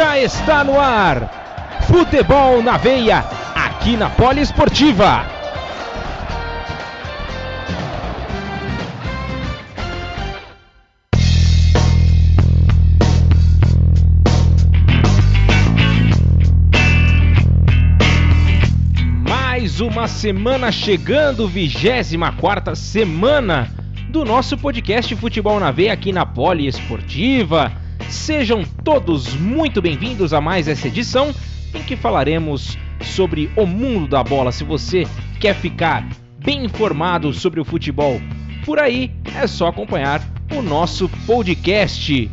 já está no ar. Futebol na veia, aqui na Poliesportiva. Mais uma semana chegando, 24 semana do nosso podcast Futebol na Veia aqui na Poliesportiva. Sejam todos muito bem-vindos a mais essa edição em que falaremos sobre o mundo da bola. Se você quer ficar bem informado sobre o futebol por aí, é só acompanhar o nosso podcast.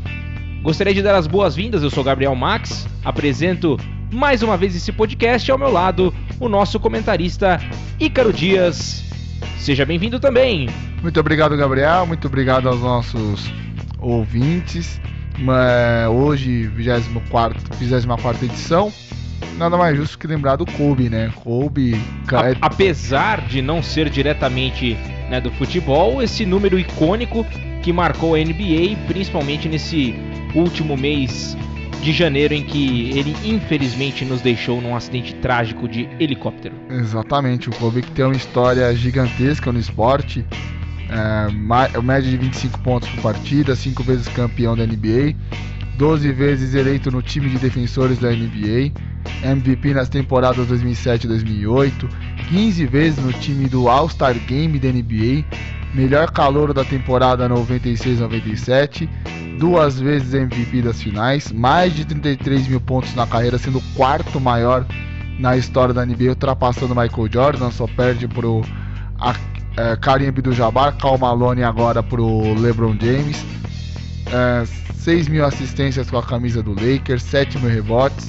Gostaria de dar as boas-vindas, eu sou Gabriel Max, apresento mais uma vez esse podcast ao meu lado, o nosso comentarista Ícaro Dias. Seja bem-vindo também. Muito obrigado, Gabriel. Muito obrigado aos nossos ouvintes hoje, 24, 24 edição. Nada mais justo que lembrar do Kobe, né? Kobe. A, apesar de não ser diretamente né, do futebol, esse número icônico que marcou a NBA, principalmente nesse último mês de janeiro em que ele infelizmente nos deixou num acidente trágico de helicóptero. Exatamente, o Kobe que tem uma história gigantesca no esporte, é, média de 25 pontos por partida, 5 vezes campeão da NBA, 12 vezes eleito no time de defensores da NBA, MVP nas temporadas 2007 e 2008, 15 vezes no time do All-Star Game da NBA, melhor calor da temporada 96-97, duas vezes MVP das finais, mais de 33 mil pontos na carreira, sendo o quarto maior na história da NBA, ultrapassando Michael Jordan, só perde pro é, Karim Abdul-Jabbar, Cal Malone agora pro LeBron James. É, 6 mil assistências com a camisa do Lakers, 7 mil rebotes.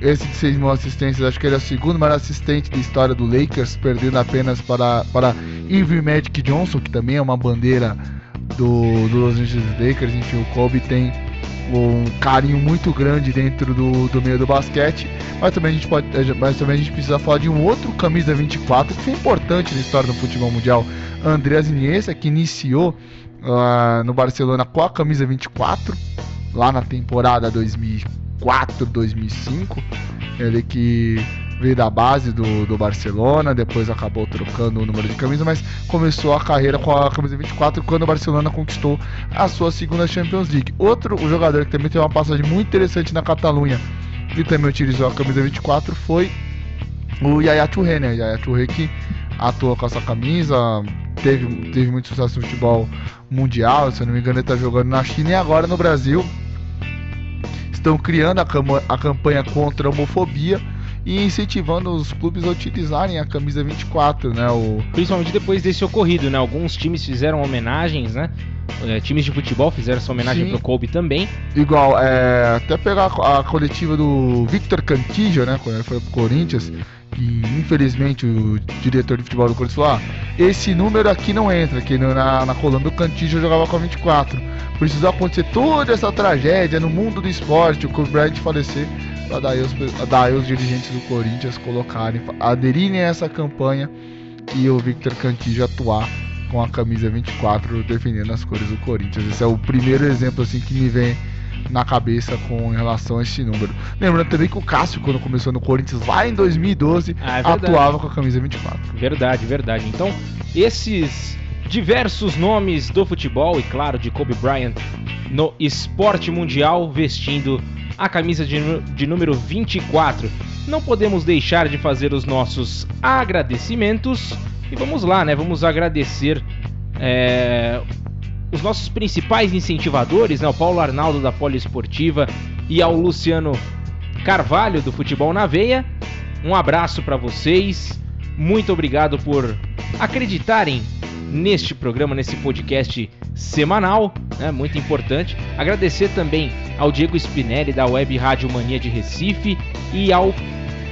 Esse de 6 mil assistências, acho que ele é o segundo maior assistente da história do Lakers, perdendo apenas para, para Irving Magic Johnson, que também é uma bandeira do, do Los Angeles Lakers. Enfim, o Kobe tem um carinho muito grande dentro do, do meio do basquete. Mas também a gente pode, mas também a gente precisa falar de um outro camisa 24 que foi importante na história do futebol mundial, Andreas Iniesta, que iniciou uh, no Barcelona com a camisa 24 lá na temporada 2004-2005. Ele que veio da base do, do Barcelona, depois acabou trocando o número de camisa, mas começou a carreira com a camisa 24 quando o Barcelona conquistou a sua segunda Champions League. Outro jogador que também teve uma passagem muito interessante na Catalunha e também utilizou a camisa 24 foi o Yaya Touré, né? Yaya Touré que atuou com essa camisa, teve, teve muito sucesso no futebol mundial, se não me engano ele está jogando na China e agora no Brasil estão criando a, a campanha contra a homofobia e incentivando os clubes a utilizarem a camisa 24, né? O... Principalmente depois desse ocorrido, né? Alguns times fizeram homenagens, né? É, times de futebol fizeram essa homenagem Sim. pro Kobe também. Igual, é, até pegar a coletiva do Victor Cantillo, né? Quando ele foi pro Corinthians, infelizmente o diretor de futebol do Corinthians falou: ah, esse número aqui não entra, que na, na coluna do Cantillo jogava com a 24. Precisou acontecer toda essa tragédia no mundo do esporte, o Bryant falecer para daí os, daí os dirigentes do Corinthians colocarem, aderirem a essa campanha e o Victor Cantillo atuar com a camisa 24 defendendo as cores do Corinthians. Esse é o primeiro exemplo assim que me vem na cabeça com relação a esse número. Lembrando também que o Cássio, quando começou no Corinthians lá em 2012, ah, é atuava com a camisa 24. Verdade, verdade. Então, esses diversos nomes do futebol e, claro, de Kobe Bryant no esporte mundial vestindo a camisa de, de número 24. Não podemos deixar de fazer os nossos agradecimentos e vamos lá, né? Vamos agradecer é, os nossos principais incentivadores, né? O Paulo Arnaldo da Poliesportiva e ao Luciano Carvalho do Futebol na Veia. Um abraço para vocês. Muito obrigado por acreditarem neste programa, nesse podcast semanal, né? muito importante. Agradecer também ao Diego Spinelli da Web Rádio Mania de Recife e ao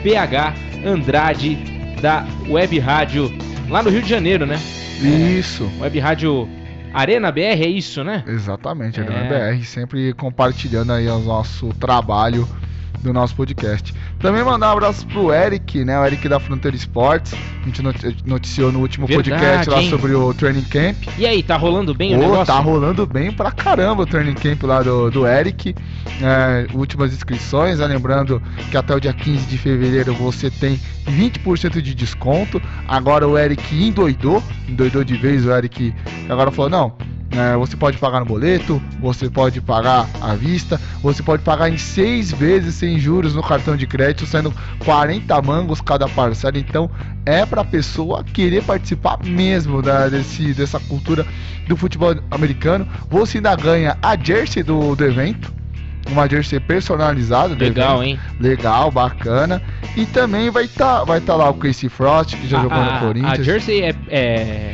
PH Andrade da Web Rádio lá no Rio de Janeiro, né? Isso. É, Web Rádio Arena BR, é isso, né? Exatamente, Arena é. BR, sempre compartilhando aí o nosso trabalho do nosso podcast. Também mandar um abraço pro Eric, né? O Eric da Fronteira Esportes. A gente noticiou no último Verdade, podcast lá hein? sobre o Training Camp. E aí, tá rolando bem o negócio? Tá rolando bem pra caramba o Training Camp lá do, do Eric. É, últimas inscrições, né? lembrando que até o dia 15 de fevereiro você tem 20% de desconto. Agora o Eric endoidou, endoidou de vez o Eric. Agora falou: não, é, você pode pagar no boleto, você pode pagar à vista, você pode pagar em seis vezes sem juros no cartão de crédito, sendo 40 mangos cada parcela. Então é para a pessoa querer participar mesmo da, desse, dessa cultura do futebol americano. Você ainda ganha a jersey do, do evento uma jersey personalizada. Legal, hein? Legal, bacana. E também vai estar tá, vai tá lá o Casey Frost, que já a, jogou no Corinthians. A jersey é, é,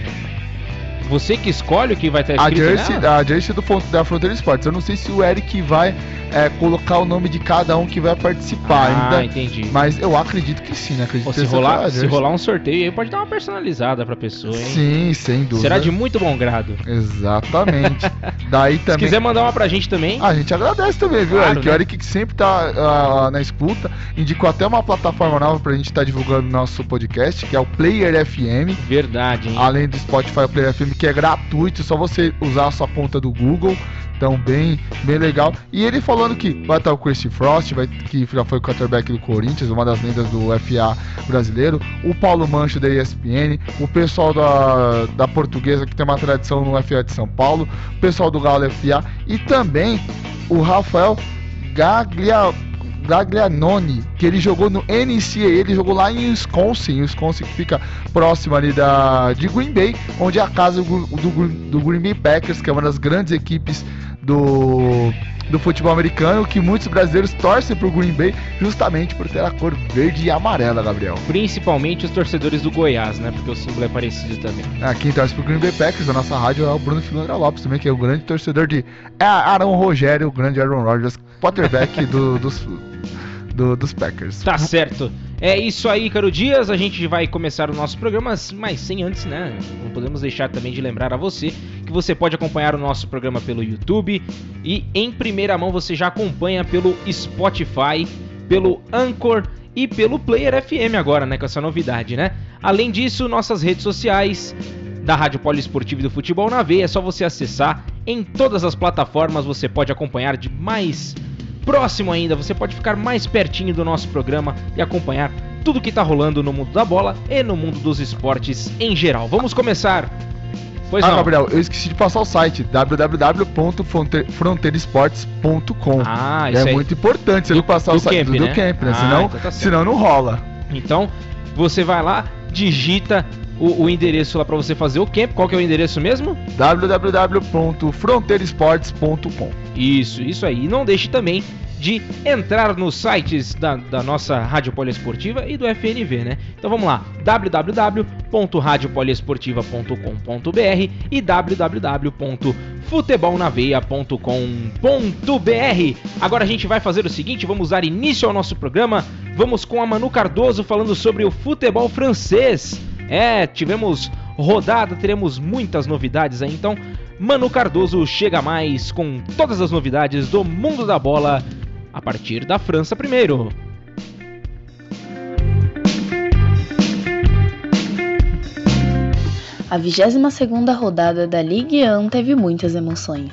você que escolhe o que vai estar escrito a jersey, nela? A jersey do, da Fronteira Esportes. Eu não sei se o Eric vai é, colocar o nome de cada um que vai participar ah, ainda. entendi. Mas eu acredito que sim, né? Acredito se, rolar, se rolar um sorteio aí, pode dar uma personalizada pra pessoa, hein? Sim, sem dúvida. Será de muito bom grado. Exatamente. Daí também... Se quiser mandar uma pra gente também. A gente agradece também, viu, claro, Eric? Né? O Eric que sempre tá uh, na escuta. Indicou até uma plataforma nova pra gente estar tá divulgando nosso podcast, que é o Player FM. Verdade, hein? Além do Spotify, o Player FM, que é gratuito, só você usar a sua conta do Google. Então, bem, bem legal. E ele falando que vai estar o Chris Frost, vai, que já foi o quarterback do Corinthians, uma das lendas do FA brasileiro, o Paulo Mancho da ESPN, o pessoal da, da Portuguesa, que tem uma tradição no FA de São Paulo, o pessoal do Galo FA e também o Rafael Gaglia, Gaglianoni, que ele jogou no NCAA, ele jogou lá em Wisconsin, Wisconsin que fica próximo ali da, de Green Bay, onde é a casa do, do, do Green Bay Packers, que é uma das grandes equipes do, do futebol americano que muitos brasileiros torcem pro Green Bay justamente por ter a cor verde e amarela, Gabriel. Principalmente os torcedores do Goiás, né? Porque o símbolo é parecido também. Ah, quem torce pro Green Bay Packers da nossa rádio é o Bruno Filandra Lopes também, que é o grande torcedor de é Aaron Rogério, o grande Aaron Rodgers, quarterback do, dos, do, dos Packers. Tá certo. É isso aí, Caro Dias. A gente vai começar o nosso programa, mas sem antes, né? Não podemos deixar também de lembrar a você que você pode acompanhar o nosso programa pelo YouTube e em primeira mão você já acompanha pelo Spotify, pelo Anchor e pelo Player FM agora, né? Com essa novidade, né? Além disso, nossas redes sociais da Rádio Poliesportiva e do Futebol na Veia, é só você acessar. Em todas as plataformas você pode acompanhar de mais próximo ainda, você pode ficar mais pertinho do nosso programa e acompanhar tudo que está rolando no mundo da bola e no mundo dos esportes em geral. Vamos começar. Pois ah, não. Gabriel, eu esqueci de passar o site www.fronteiresportes.com. Ah, isso é muito importante você do, não passar o site camp, do, né? do camp, né? Ah, senão, então tá senão não rola. Então, você vai lá, digita o, o, endereço lá para você fazer o camp. Qual que é o endereço mesmo? www.fronteiresportes.com. Isso, isso aí. E não deixe também de entrar nos sites da, da, nossa Rádio Poliesportiva e do FNV, né? Então vamos lá, www.radiopoliesportiva.com.br e www.futebolnaveia.com.br. Agora a gente vai fazer o seguinte, vamos dar início ao nosso programa. Vamos com a Manu Cardoso falando sobre o futebol francês. É, tivemos rodada, teremos muitas novidades aí, então Manu Cardoso chega mais com todas as novidades do mundo da bola a partir da França primeiro. A 22ª rodada da Ligue 1 teve muitas emoções.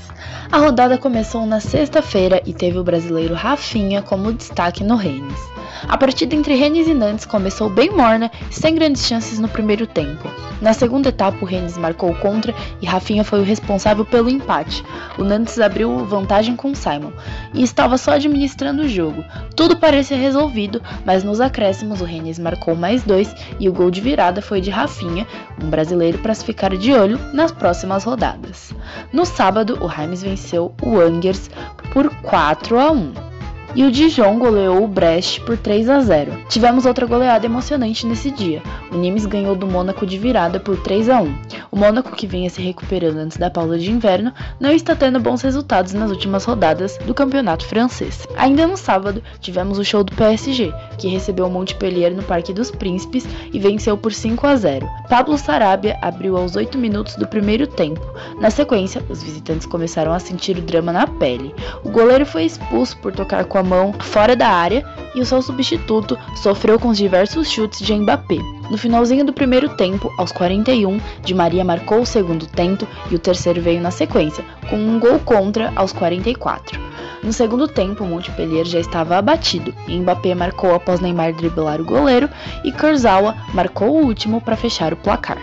A rodada começou na sexta-feira e teve o brasileiro Rafinha como destaque no Rennes. A partida entre Rennes e Nantes começou bem morna, sem grandes chances no primeiro tempo. Na segunda etapa, o Rennes marcou contra e Rafinha foi o responsável pelo empate. O Nantes abriu vantagem com Simon e estava só administrando o jogo. Tudo parecia resolvido, mas nos acréscimos o Rennes marcou mais dois e o gol de virada foi de Rafinha, um brasileiro para se ficar de olho nas próximas rodadas. No sábado, o Reims venceu o Angers por 4 a 1 e o Dijon goleou o Brest por 3 a 0. Tivemos outra goleada emocionante nesse dia. O Nimes ganhou do Mônaco de virada por 3 a 1. O Mônaco, que vinha se recuperando antes da pausa de inverno, não está tendo bons resultados nas últimas rodadas do campeonato francês. Ainda no sábado, tivemos o show do PSG, que recebeu o Montpellier no Parque dos Príncipes e venceu por 5 a 0. Pablo Sarabia abriu aos 8 minutos do primeiro tempo. Na sequência, os visitantes começaram a sentir o drama na pele. O goleiro foi expulso por tocar com a mão fora da área e o seu substituto sofreu com os diversos chutes de Mbappé. No finalzinho do primeiro tempo, aos 41, Di Maria marcou o segundo tento e o terceiro veio na sequência, com um gol contra aos 44. No segundo tempo, Montpellier já estava abatido e Mbappé marcou após Neymar driblar o goleiro e Kurzawa marcou o último para fechar o placar.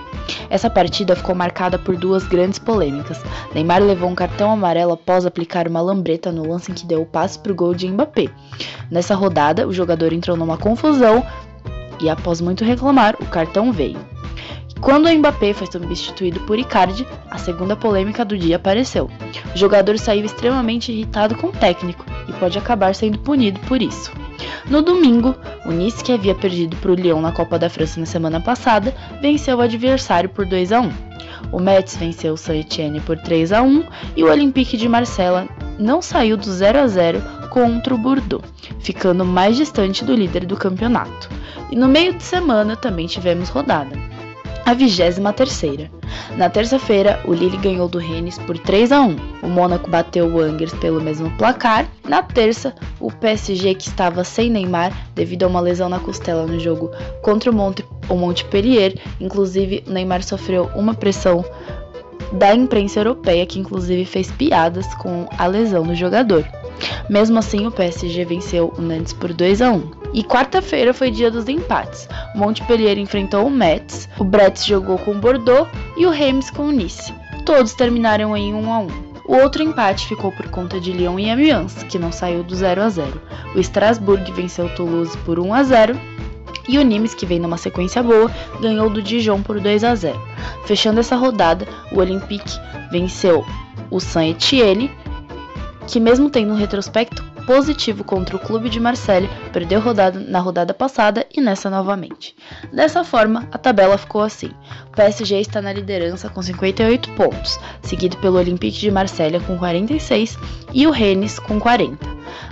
Essa partida ficou marcada por duas grandes polêmicas. Neymar levou um cartão amarelo após aplicar uma lambreta no lance em que deu o passe para o gol de Mbappé. Nessa rodada, o jogador entrou numa confusão e após muito reclamar, o cartão veio. Quando o Mbappé foi substituído por Icardi, a segunda polêmica do dia apareceu. O jogador saiu extremamente irritado com o técnico e pode acabar sendo punido por isso. No domingo, o Nice, que havia perdido para o Lyon na Copa da França na semana passada, venceu o adversário por 2 a 1. O Metz venceu o Saint-Étienne por 3 a 1 e o Olympique de Marseille não saiu do 0 a 0 contra o Bordeaux, ficando mais distante do líder do campeonato. E no meio de semana também tivemos rodada. A 23 Na terça-feira, o Lille ganhou do Rennes por 3 a 1. O Mônaco bateu o Angers pelo mesmo placar. Na terça, o PSG, que estava sem Neymar devido a uma lesão na costela no jogo contra o, Monte, o Montpellier, inclusive o Neymar sofreu uma pressão da imprensa europeia, que inclusive fez piadas com a lesão do jogador. Mesmo assim, o PSG venceu o Nantes por 2 a 1. E quarta-feira foi dia dos empates. Montpellier enfrentou o Metz, o Brest jogou com o Bordeaux e o Reims com o Nice. Todos terminaram em 1 a 1. O outro empate ficou por conta de Lyon e Amiens, que não saiu do 0 a 0. O Strasbourg venceu o Toulouse por 1 a 0 e o Nimes, que vem numa sequência boa, ganhou do Dijon por 2 a 0. Fechando essa rodada, o Olympique venceu o Saint-Étienne, que mesmo tendo um retrospecto positivo contra o clube de Marseille, perdeu rodada na rodada passada e nessa novamente. Dessa forma, a tabela ficou assim. O PSG está na liderança com 58 pontos, seguido pelo Olympique de Marselha com 46 e o Rennes com 40.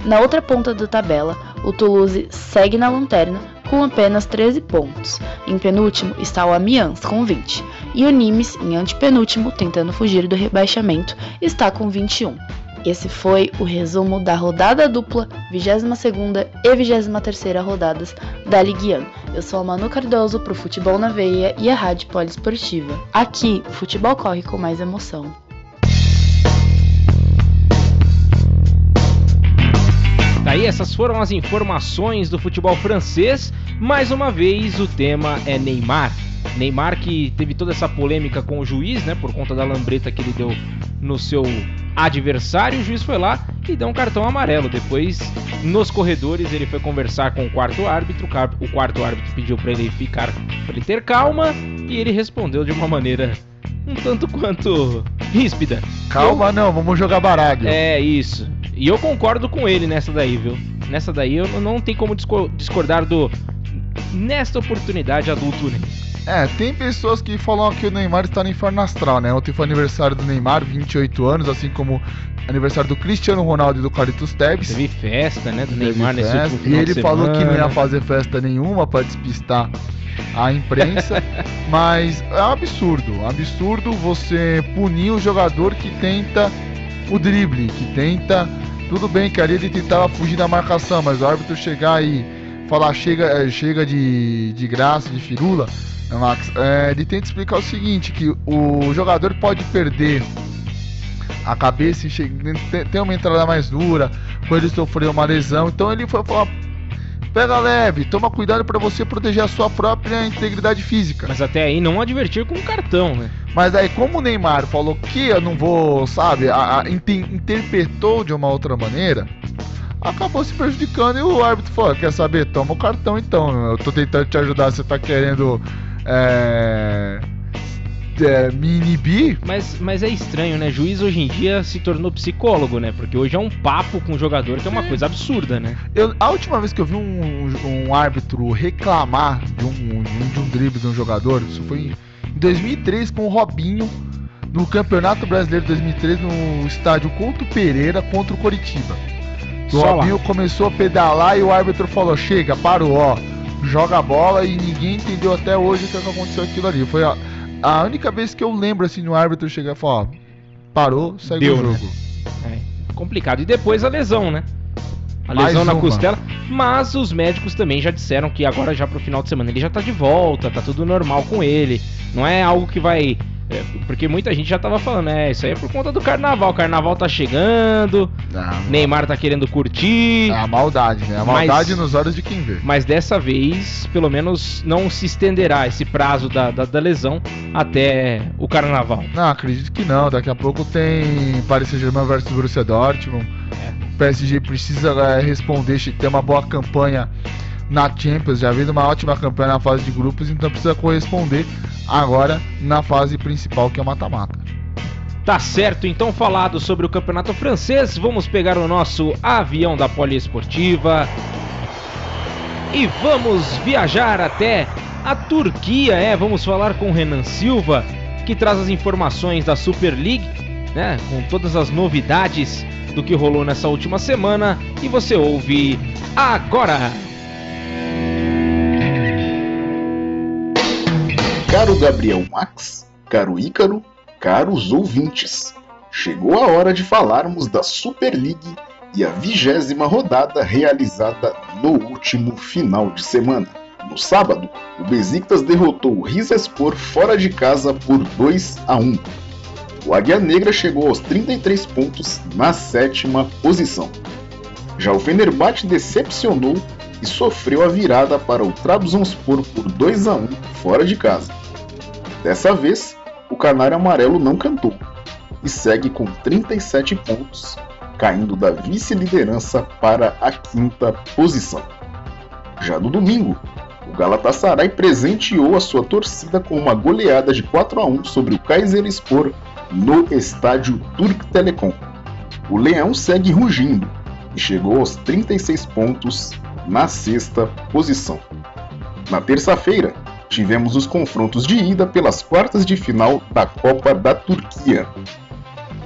Na outra ponta da tabela, o Toulouse segue na lanterna com apenas 13 pontos. Em penúltimo está o Amiens com 20 e o Nimes, em antepenúltimo, tentando fugir do rebaixamento, está com 21. Esse foi o resumo da rodada dupla, 22ª e 23ª rodadas da Ligue 1. Eu sou a Manu Cardoso pro Futebol na Veia e a Rádio Poliesportiva. Aqui, o futebol corre com mais emoção. Daí tá essas foram as informações do futebol francês. Mais uma vez o tema é Neymar. Neymar que teve toda essa polêmica com o juiz, né, por conta da lambreta que ele deu no seu adversário, o juiz foi lá e deu um cartão amarelo. Depois, nos corredores, ele foi conversar com o quarto árbitro. O quarto árbitro pediu para ele ficar, para ele ter calma, e ele respondeu de uma maneira um tanto quanto ríspida. Calma, eu... não, vamos jogar baralho. É isso. E eu concordo com ele nessa daí, viu? Nessa daí eu não tem como discordar do nesta oportunidade adulto Ney. É, tem pessoas que falam que o Neymar está no inferno astral, né? Ontem foi aniversário do Neymar, 28 anos, assim como aniversário do Cristiano Ronaldo e do Carlitos Tevez. Teve festa, né, do Teve Neymar festa, nesse último E ele falou que não ia fazer festa nenhuma para despistar a imprensa, mas é um absurdo, um absurdo você punir o jogador que tenta o drible, que tenta. Tudo bem que ali ele tentava fugir da marcação, mas o árbitro chegar e falar chega, é, chega de, de graça, de firula, Max, é, ele tenta explicar o seguinte, que o jogador pode perder a cabeça e ter uma entrada mais dura, quando ele sofreu uma lesão, então ele foi falar Pega leve, toma cuidado para você proteger a sua própria integridade física. Mas até aí não advertir com cartão, né? Mas aí, como o Neymar falou que eu não vou, sabe, a, a, interpretou de uma outra maneira, acabou se prejudicando e o árbitro falou: quer saber? Toma o cartão então. Eu tô tentando te ajudar, você tá querendo. É, é, me inibir. Mas, mas é estranho, né? Juiz hoje em dia se tornou psicólogo, né? Porque hoje é um papo com o jogador que é uma coisa absurda, né? Eu, a última vez que eu vi um, um árbitro reclamar de um, de um drible de um jogador, isso foi em 2003 com o Robinho no Campeonato Brasileiro de 2003 no estádio Couto Pereira contra o Coritiba. O Robinho começou a pedalar e o árbitro falou: chega, parou, ó. Joga a bola e ninguém entendeu até hoje o que aconteceu aquilo ali. Foi a, a única vez que eu lembro assim no árbitro chegar e falar: ó, parou, segue Deu, o né? jogo. Né? É, complicado. E depois a lesão, né? A lesão na costela. Mas os médicos também já disseram que agora, já pro final de semana, ele já tá de volta, tá tudo normal com ele. Não é algo que vai é, porque muita gente já tava falando, é, isso aí é por conta do carnaval. O carnaval tá chegando, não, Neymar tá querendo curtir. É a maldade, né? A maldade mas, nos olhos de quem vê. Mas dessa vez, pelo menos, não se estenderá esse prazo da, da, da lesão até o carnaval. Não, acredito que não. Daqui a pouco tem Paris Saint-Germain versus Borussia Dortmund. É. O PSG precisa é, responder, ter uma boa campanha na Champions, já vindo uma ótima campanha na fase de grupos, então precisa corresponder agora na fase principal que é o mata-mata. Tá certo, então falado sobre o campeonato francês, vamos pegar o nosso avião da poliesportiva e vamos viajar até a Turquia, é, vamos falar com Renan Silva, que traz as informações da Super League, né, com todas as novidades do que rolou nessa última semana e você ouve agora. Caro Gabriel Max, caro Ícaro, caros ouvintes, chegou a hora de falarmos da Super League e a vigésima rodada realizada no último final de semana. No sábado, o Besiktas derrotou o Rizespor fora de casa por 2 a 1. O Águia Negra chegou aos 33 pontos na sétima posição. Já o Fenerbahçe decepcionou e sofreu a virada para o Trabzonspor por 2 a 1 fora de casa. Dessa vez, o Canário Amarelo não cantou e segue com 37 pontos, caindo da vice-liderança para a quinta posição. Já no domingo, o Galatasaray presenteou a sua torcida com uma goleada de 4 a 1 sobre o Kayserispor no estádio Turk Telecom. O Leão segue rugindo e chegou aos 36 pontos na sexta posição. Na terça-feira, tivemos os confrontos de ida pelas quartas de final da Copa da Turquia.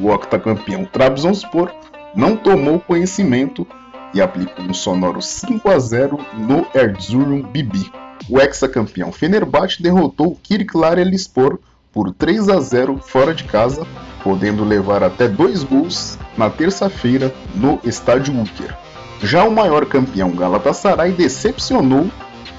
O octacampeão Trabzonspor não tomou conhecimento e aplicou um sonoro 5 a 0 no Erzurum Bibi. O hexacampeão Fenerbahçe derrotou o Kirklarelispor por 3 a 0 fora de casa, podendo levar até dois gols na terça-feira no estádio Uker. Já o maior campeão Galatasaray decepcionou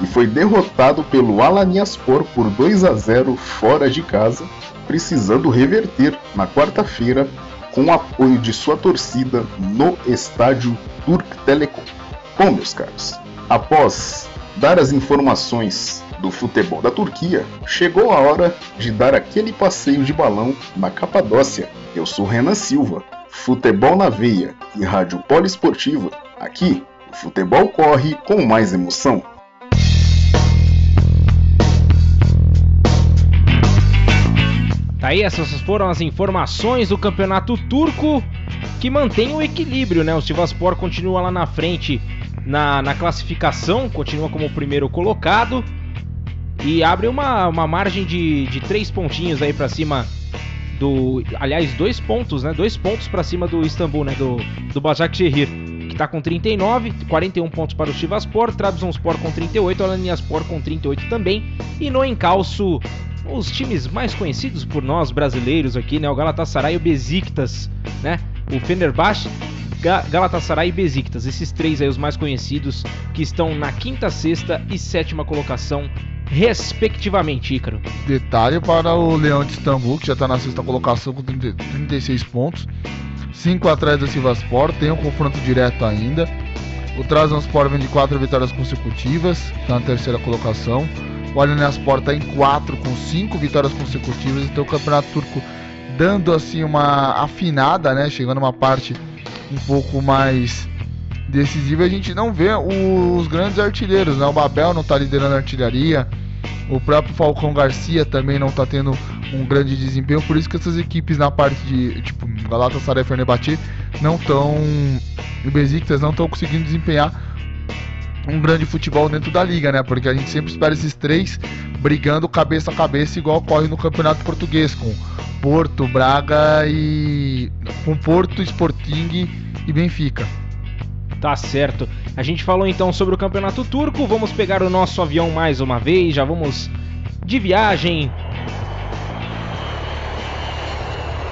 e foi derrotado pelo Alaniaspor por 2 a 0 fora de casa, precisando reverter na quarta-feira com o apoio de sua torcida no estádio Turk Telecom. Bom, meus caros, após dar as informações do futebol da Turquia, chegou a hora de dar aquele passeio de balão na Capadócia. Eu sou Renan Silva, futebol na veia e rádio poliesportiva. Aqui, o futebol corre com mais emoção. Tá aí, essas foram as informações do campeonato turco que mantém o equilíbrio, né? O Sivaspor continua lá na frente na, na classificação, continua como o primeiro colocado e abre uma, uma margem de, de três pontinhos aí para cima do. Aliás, dois pontos, né? Dois pontos para cima do Istambul, né? Do, do Başakşehir, que tá com 39, 41 pontos para o Sivaspor, Trabzonspor com 38, Alanyaspor com 38 também. E no encalço, os times mais conhecidos por nós brasileiros aqui, né? O Galatasaray e o Besiktas, né? O Fenerbahçe, Galatasaray e Besiktas, esses três aí os mais conhecidos que estão na quinta, sexta e sétima colocação respectivamente, Ícaro. Detalhe para o Leão de Istambul, que já está na sexta colocação com 30, 36 pontos. 5 atrás do Sivaspor, tem um confronto direto ainda. O Trabzonspor vem de 4 vitórias consecutivas, está na terceira colocação. O Alinaspor está em 4 com 5 vitórias consecutivas. Então o Campeonato Turco dando assim uma afinada, né? Chegando uma parte um pouco mais decisiva. A gente não vê os grandes artilheiros, né? O Babel não está liderando a artilharia. O próprio Falcão Garcia também não está tendo um grande desempenho, por isso que essas equipes na parte de tipo Galatasaray e Fenerbahçe não estão, Besiktas não estão conseguindo desempenhar um grande futebol dentro da liga, né? Porque a gente sempre espera esses três brigando cabeça a cabeça, igual ocorre no Campeonato Português, com Porto, Braga e. com Porto, Sporting e Benfica. Tá certo. A gente falou então sobre o campeonato turco. Vamos pegar o nosso avião mais uma vez. Já vamos de viagem.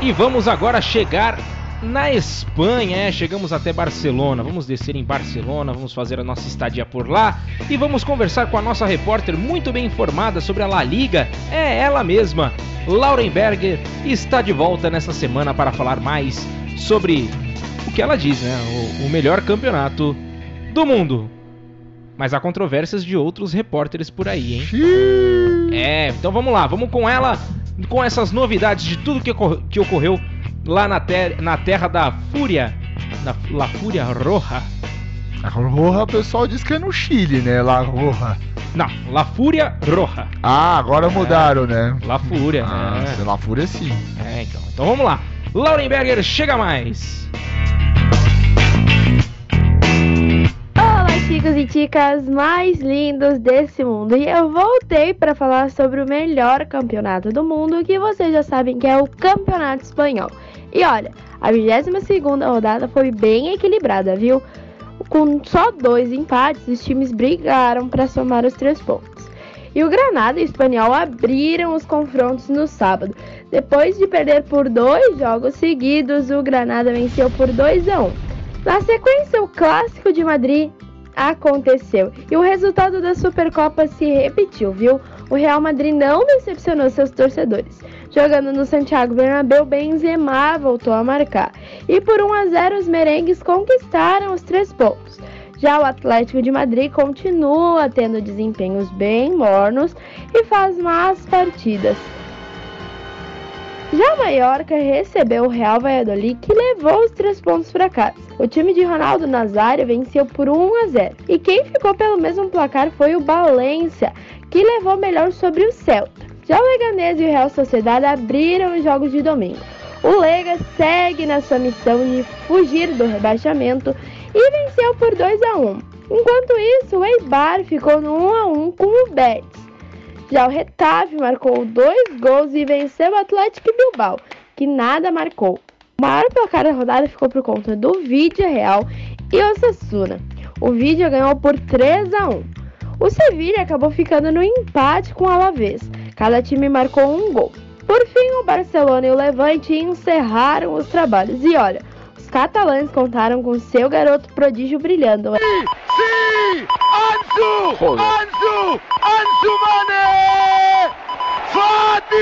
E vamos agora chegar na Espanha, é, chegamos até Barcelona. Vamos descer em Barcelona, vamos fazer a nossa estadia por lá e vamos conversar com a nossa repórter muito bem informada sobre a La Liga. É ela mesma, Lauren Berger, está de volta nessa semana para falar mais sobre o que ela diz, né? O, o melhor campeonato do mundo. Mas há controvérsias de outros repórteres por aí, hein? É, então vamos lá, vamos com ela, com essas novidades de tudo que, ocor que ocorreu lá na, ter na terra da Fúria, da La Fúria Roja. A Roja o pessoal diz que é no Chile, né? La Roja. Não, La Fúria Roja. Ah, agora é. mudaram, né? La Fúria. Ah, é. La Fúria sim. É, então. Então vamos lá. Laurenberger, chega mais. Chicos e chicas mais lindos desse mundo. E eu voltei para falar sobre o melhor campeonato do mundo, que vocês já sabem que é o Campeonato Espanhol. E olha, a 22 rodada foi bem equilibrada, viu? Com só dois empates, os times brigaram para somar os três pontos. E o Granada e o Espanhol abriram os confrontos no sábado. Depois de perder por dois jogos seguidos, o Granada venceu por 2 a 1. Na sequência, o Clássico de Madrid aconteceu e o resultado da Supercopa se repetiu, viu? O Real Madrid não decepcionou seus torcedores. Jogando no Santiago Bernabéu, Benzema voltou a marcar. E por 1 a 0 os merengues conquistaram os três pontos. Já o Atlético de Madrid continua tendo desempenhos bem mornos e faz más partidas. Já Mallorca recebeu o Real Valladolid, que levou os três pontos para casa. O time de Ronaldo Nazário venceu por 1 a 0. E quem ficou pelo mesmo placar foi o Valência, que levou melhor sobre o Celta. Já o Leganés e o Real Sociedade abriram os jogos de domingo. O Lega segue na sua missão de fugir do rebaixamento e venceu por 2 a 1. Enquanto isso, o Eibar ficou no 1 a 1 com o Betis. Já o Retafe marcou dois gols e venceu o Atlético Bilbao, que nada marcou. O maior placar da rodada ficou por conta do Vídeo Real e o Sassuna. O Vídeo ganhou por 3 a 1. O Sevilha acabou ficando no empate com o Alavés. Cada time marcou um gol. Por fim, o Barcelona e o Levante encerraram os trabalhos. E olha, catalães contaram com seu garoto prodígio brilhando. Sim! sim! Ansu! Ansu! Ansu Mané! Fati!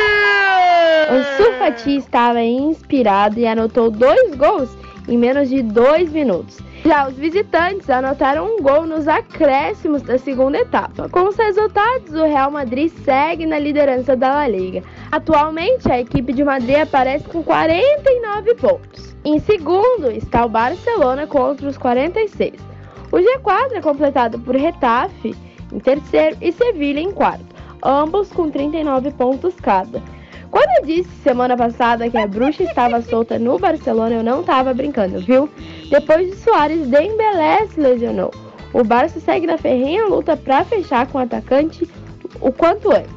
O Fati estava inspirado e anotou dois gols em menos de dois minutos. Já os visitantes anotaram um gol nos acréscimos da segunda etapa. Com os resultados, o Real Madrid segue na liderança da La Liga. Atualmente, a equipe de Madrid aparece com 49 pontos. Em segundo está o Barcelona com outros 46. O G4 é completado por Retafe em terceiro e Sevilha em quarto, ambos com 39 pontos cada. Quando eu disse semana passada que a bruxa estava solta no Barcelona, eu não estava brincando, viu? Depois de Soares, Dembélé se lesionou. O Barça segue na ferrenha luta para fechar com o atacante o quanto antes.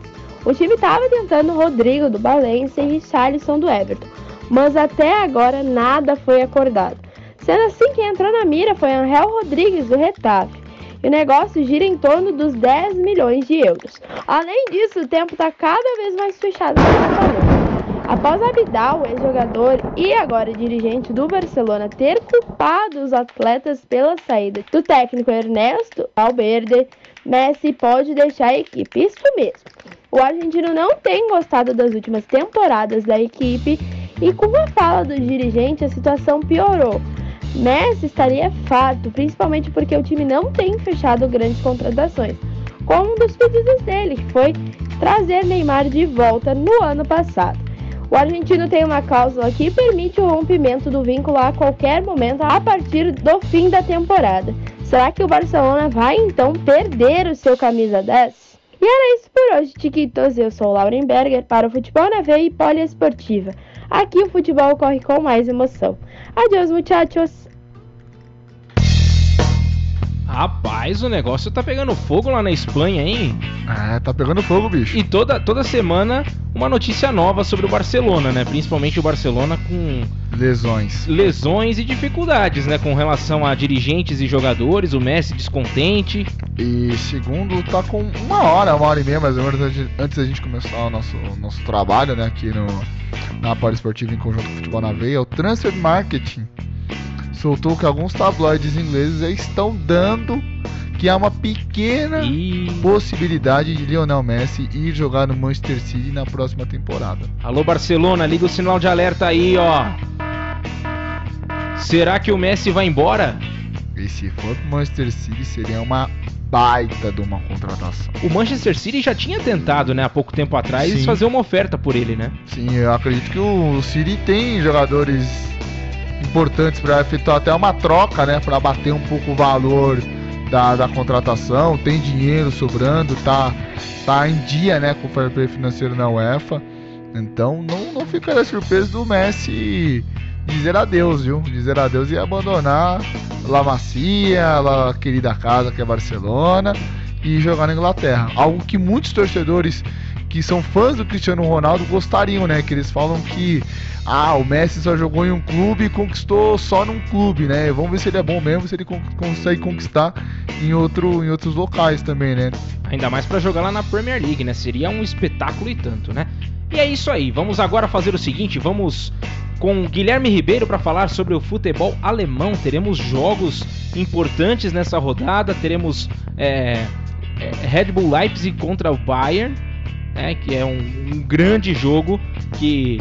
O time estava tentando Rodrigo do Valência e Richarlison do Everton, mas até agora nada foi acordado. Sendo assim, quem entrou na mira foi Angel Rodrigues do Retafe. E o negócio gira em torno dos 10 milhões de euros. Além disso, o tempo está cada vez mais fechado. Após Abidal, ex-jogador e agora dirigente do Barcelona, ter culpado os atletas pela saída do técnico Ernesto Valverde, Messi pode deixar a equipe. Isso mesmo. O argentino não tem gostado das últimas temporadas da equipe e com a fala do dirigente a situação piorou. Messi estaria farto, principalmente porque o time não tem fechado grandes contratações, como um dos pedidos dele, que foi trazer Neymar de volta no ano passado. O argentino tem uma cláusula que permite o rompimento do vínculo a qualquer momento a partir do fim da temporada. Será que o Barcelona vai então perder o seu camisa 10? E era isso por hoje, Chiquitos. Eu sou Lauren Berger para o Futebol na Veia e Poliesportiva. Aqui o futebol corre com mais emoção. Adeus, muchachos! Rapaz, o negócio tá pegando fogo lá na Espanha, hein? É, tá pegando fogo, bicho. E toda, toda semana uma notícia nova sobre o Barcelona, né? Principalmente o Barcelona com Lesões. lesões e dificuldades, né? Com relação a dirigentes e jogadores, o Messi descontente. E segundo, tá com uma hora, uma hora e meia mais ou menos antes- da gente começar o nosso, nosso trabalho, né? Aqui no, na Poli Esportiva em conjunto com o Futebol na Veia. O Transfer Marketing soltou que alguns tabloides ingleses já estão dando que há uma pequena E. possibilidade de Lionel Messi ir jogar no Manchester City na próxima temporada. Alô, Barcelona, liga o sinal de alerta aí, ó. Será que o Messi vai embora? E se for pro Manchester City, seria uma baita de uma contratação. O Manchester City já tinha tentado, né, há pouco tempo atrás, Sim. fazer uma oferta por ele, né? Sim, eu acredito que o City tem jogadores importantes para efetuar até uma troca, né, para bater um pouco o valor da, da contratação. Tem dinheiro sobrando, tá, tá em dia, né, com o fair play financeiro na UEFA. Então não, não ficaria surpreso do Messi dizer adeus, viu? Dizer adeus e abandonar La Macia, La querida casa que é Barcelona e jogar na Inglaterra. Algo que muitos torcedores que são fãs do Cristiano Ronaldo gostariam, né? Que eles falam que ah, o Messi só jogou em um clube e conquistou só num clube, né? Vamos ver se ele é bom mesmo, se ele con- consegue conquistar em, outro, em outros locais também, né? Ainda mais pra jogar lá na Premier League, né? Seria um espetáculo e tanto, né? E é isso aí. Vamos agora fazer o seguinte, vamos com Guilherme Ribeiro para falar sobre o futebol alemão. Teremos jogos importantes nessa rodada. Teremos é, é, Red Bull Leipzig contra o Bayern, né? Que é um, um grande jogo que,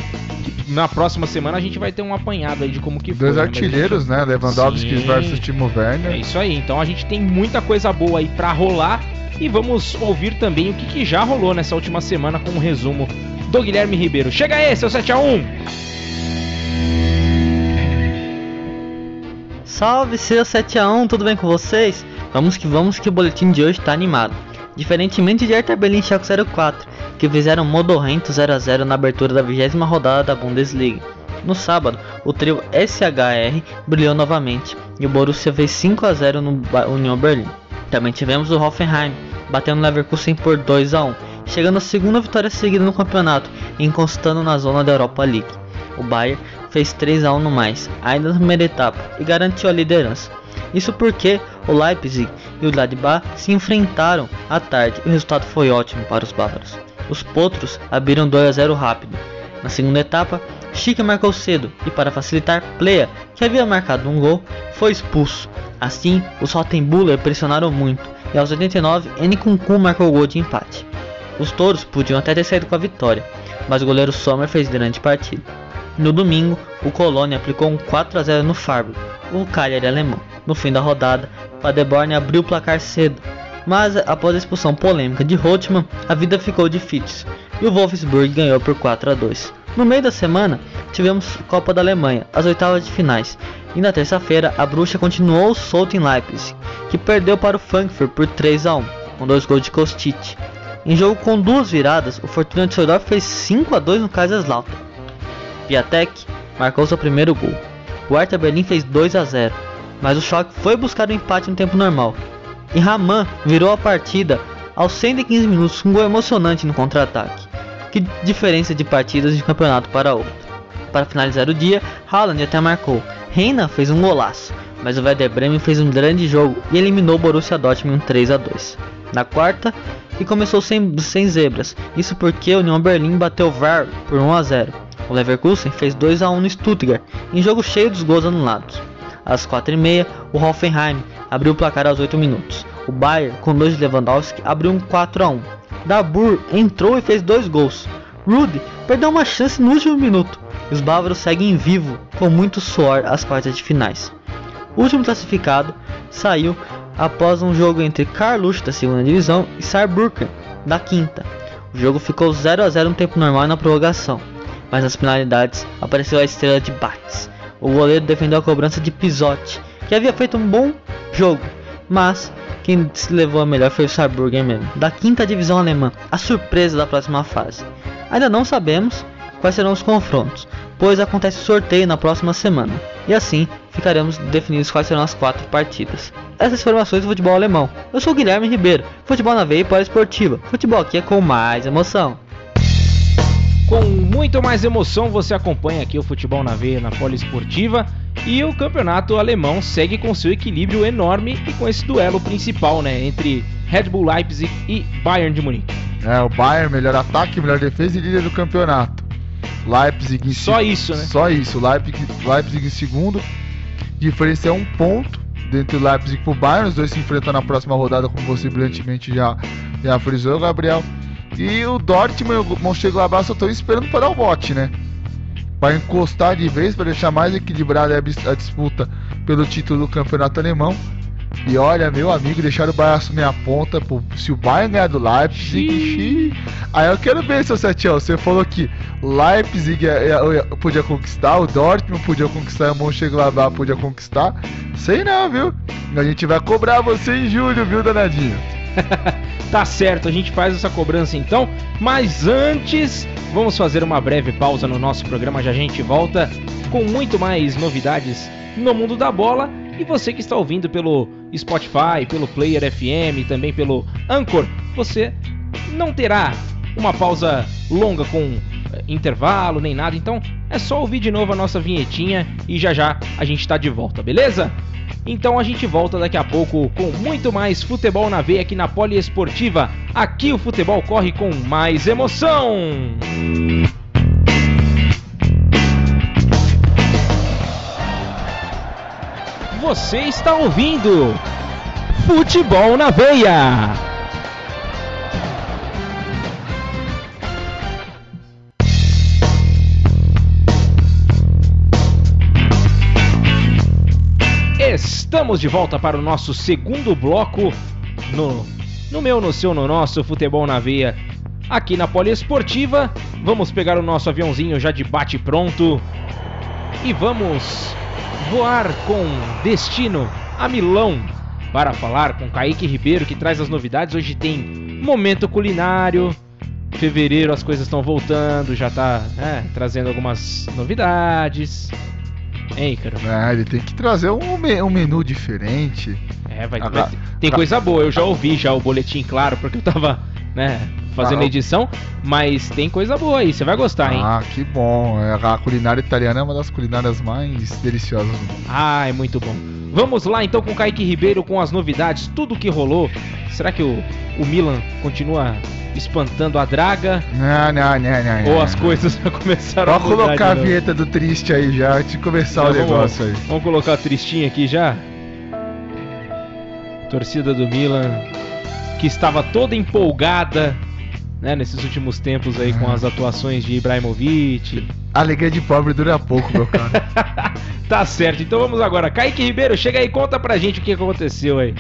que na próxima semana a gente vai ter um apanhado aí de como que foi. Dois né? Mas a gente- artilheiros, né? Lewandowski Sim. versus Timo É Werner. isso aí, então a gente tem muita coisa boa aí pra rolar e vamos ouvir também o que, que já rolou nessa última semana com um resumo do Guilherme Ribeiro. Chega aí, seu 7x1! Salve seu 7x1, tudo bem com vocês? Vamos que vamos que o boletim de hoje tá animado. Diferentemente de Hertha Berlin e Schalke 04, que fizeram modorrento 0x0 na abertura da vigésima rodada da Bundesliga. No sábado, o trio SHR brilhou novamente e o Borussia fez 5x0 no Ba- Union Berlin. Também tivemos o Hoffenheim batendo o Leverkusen por 2x1, chegando à segunda vitória seguida no campeonato e encostando na zona da Europa League. O Bayern fez 3 a 1 no mais, ainda na primeira etapa, e garantiu a liderança. Isso porque o Leipzig e o Gladbach se enfrentaram à tarde e o resultado foi ótimo para os bávaros. Os potros abriram 2 a 0 rápido. Na segunda etapa, Schick marcou cedo e para facilitar, Plea, que havia marcado um gol, foi expulso. Assim, os Rottenbuller pressionaram muito e aos 89, Nkunku marcou o gol de empate. Os touros podiam até ter saído com a vitória, mas o goleiro Sommer fez grande partida. No domingo, o Colônia aplicou um 4 a 0 no Freiburg, o Cagliari alemão. No fim da rodada, Paderborn abriu o placar cedo, mas após a expulsão polêmica de Holtmann, a vida ficou difícil e o Wolfsburg ganhou por 4 a 2. No meio da semana, tivemos Copa da Alemanha, as oitavas de finais, e na terça-feira a bruxa continuou solta em Leipzig, que perdeu para o Frankfurt por 3 a 1, com dois gols de Kostic. Em jogo com duas viradas, o Fortuna Düsseldorf fez 5 a 2 no Kaiserslautern. Piatek marcou seu primeiro gol. O Hertha Berlim fez 2 a 0, mas o choque foi buscar o empate no tempo normal. E Raman virou a partida aos 115 minutos com um gol emocionante no contra-ataque. Que diferença de partidas de um campeonato para outro. Para finalizar o dia, Haaland até marcou. Reina fez um golaço, mas o Werder Bremen fez um grande jogo e eliminou o Borussia Dortmund em 3 a 2. Na quarta, e começou sem, sem zebras, isso porque o Union Berlim bateu o VAR por 1 a 0. O Leverkusen fez 2 a 1 no Stuttgart, em jogo cheio dos gols anulados. Às 4h30, o Hoffenheim abriu o placar aos 8 minutos. O Bayern, com dois de Lewandowski, abriu um 4 a 1. Dabur entrou e fez dois gols. Rude perdeu uma chance no último minuto. Os bávaros seguem vivo, com muito suor, às quartas de finais. O último classificado saiu após um jogo entre Karlsruhe da segunda divisão e Saarbrücken da quinta. O jogo ficou 0 a 0 no tempo normal e na prorrogação, mas nas penalidades apareceu a estrela de Bates. O goleiro defendeu a cobrança de Pisotti, que havia feito um bom jogo, mas quem se levou a melhor foi o Saarbrücken mesmo, da quinta divisão alemã, a surpresa da próxima fase. Ainda não sabemos quais serão os confrontos, pois acontece o sorteio na próxima semana. E assim, ficaremos definidos quais serão as quatro partidas. Essas informações do futebol alemão. Eu sou Guilherme Ribeiro, futebol na veia e poliesportiva. Futebol aqui é com mais emoção. Com muito mais emoção você acompanha aqui o futebol na veia na poliesportiva e o campeonato alemão segue com seu equilíbrio enorme e com esse duelo principal, né, entre Red Bull Leipzig e Bayern de Munique. É, o Bayern melhor ataque, melhor defesa e líder do campeonato. Leipzig em Só isso, né? Só isso. Leipzig, Leipzig em segundo. Diferença é um ponto dentro do Leipzig pro Bayern. Os dois se enfrentam na próxima rodada, como você brilhantemente já, já frisou, Gabriel. E o Dortmund e o Mönchengladbach só estão esperando para dar o bote, né? Para encostar de vez, para deixar mais equilibrada a disputa pelo título do campeonato alemão. E olha, meu amigo, deixaram o Bayern assumir a ponta. Pô, se o Bayern ganhar do Leipzig. Aí eu quero ver, seu Setião. Você falou que Leipzig podia conquistar, o Dortmund podia conquistar, o Mönchengladbach podia conquistar. Sei não, viu? A gente vai cobrar você em julho, viu, danadinho? tá certo, a gente faz essa cobrança então. Mas antes, vamos fazer uma breve pausa no nosso programa. Já a gente volta com muito mais novidades no mundo da bola. E você que está ouvindo pelo Spotify, pelo Player FM, também pelo Anchor, você não terá uma pausa longa com eh, intervalo nem nada. Então é só ouvir de novo a nossa vinhetinha e já já a gente está de volta, beleza? Então a gente volta daqui a pouco com muito mais futebol na veia aqui na Poliesportiva. Aqui o futebol corre com mais emoção. Você está ouvindo Futebol na Veia. Estamos de volta para o nosso segundo bloco no, no meu, no seu, no nosso Futebol na Veia aqui na Poliesportiva. Vamos pegar o nosso aviãozinho já de bate pronto e vamos voar com destino a Milão para falar com Kaique Ribeiro que traz as novidades. Hoje tem momento culinário. Fevereiro as coisas estão voltando, já está é, trazendo algumas novidades. Hein, cara? É, ele tem que trazer um, um menu diferente. É, vai, vai tem coisa boa. Eu já ouvi já o boletim, claro, porque eu tava, né, fazendo edição, mas tem coisa boa aí, você vai gostar, hein? Ah, que bom. É, a culinária italiana é uma das culinárias mais deliciosas. Ah, é muito bom. Vamos lá então com o Kaique Ribeiro com as novidades, tudo que rolou. Será que o, o Milan continua espantando a draga? Não, não, não, não. Ou as coisas já começaram Pode a Pode colocar a vinheta do triste aí já, antes de começar o negócio vamos, aí. Vamos colocar a tristinha aqui já? Torcida do Milan, que estava toda empolgada né, nesses últimos tempos aí com as atuações de Ibrahimovic. Alegria de pobre dura pouco, meu cara. tá certo, então vamos agora. Kaique Ribeiro, chega aí, conta pra gente o que aconteceu aí.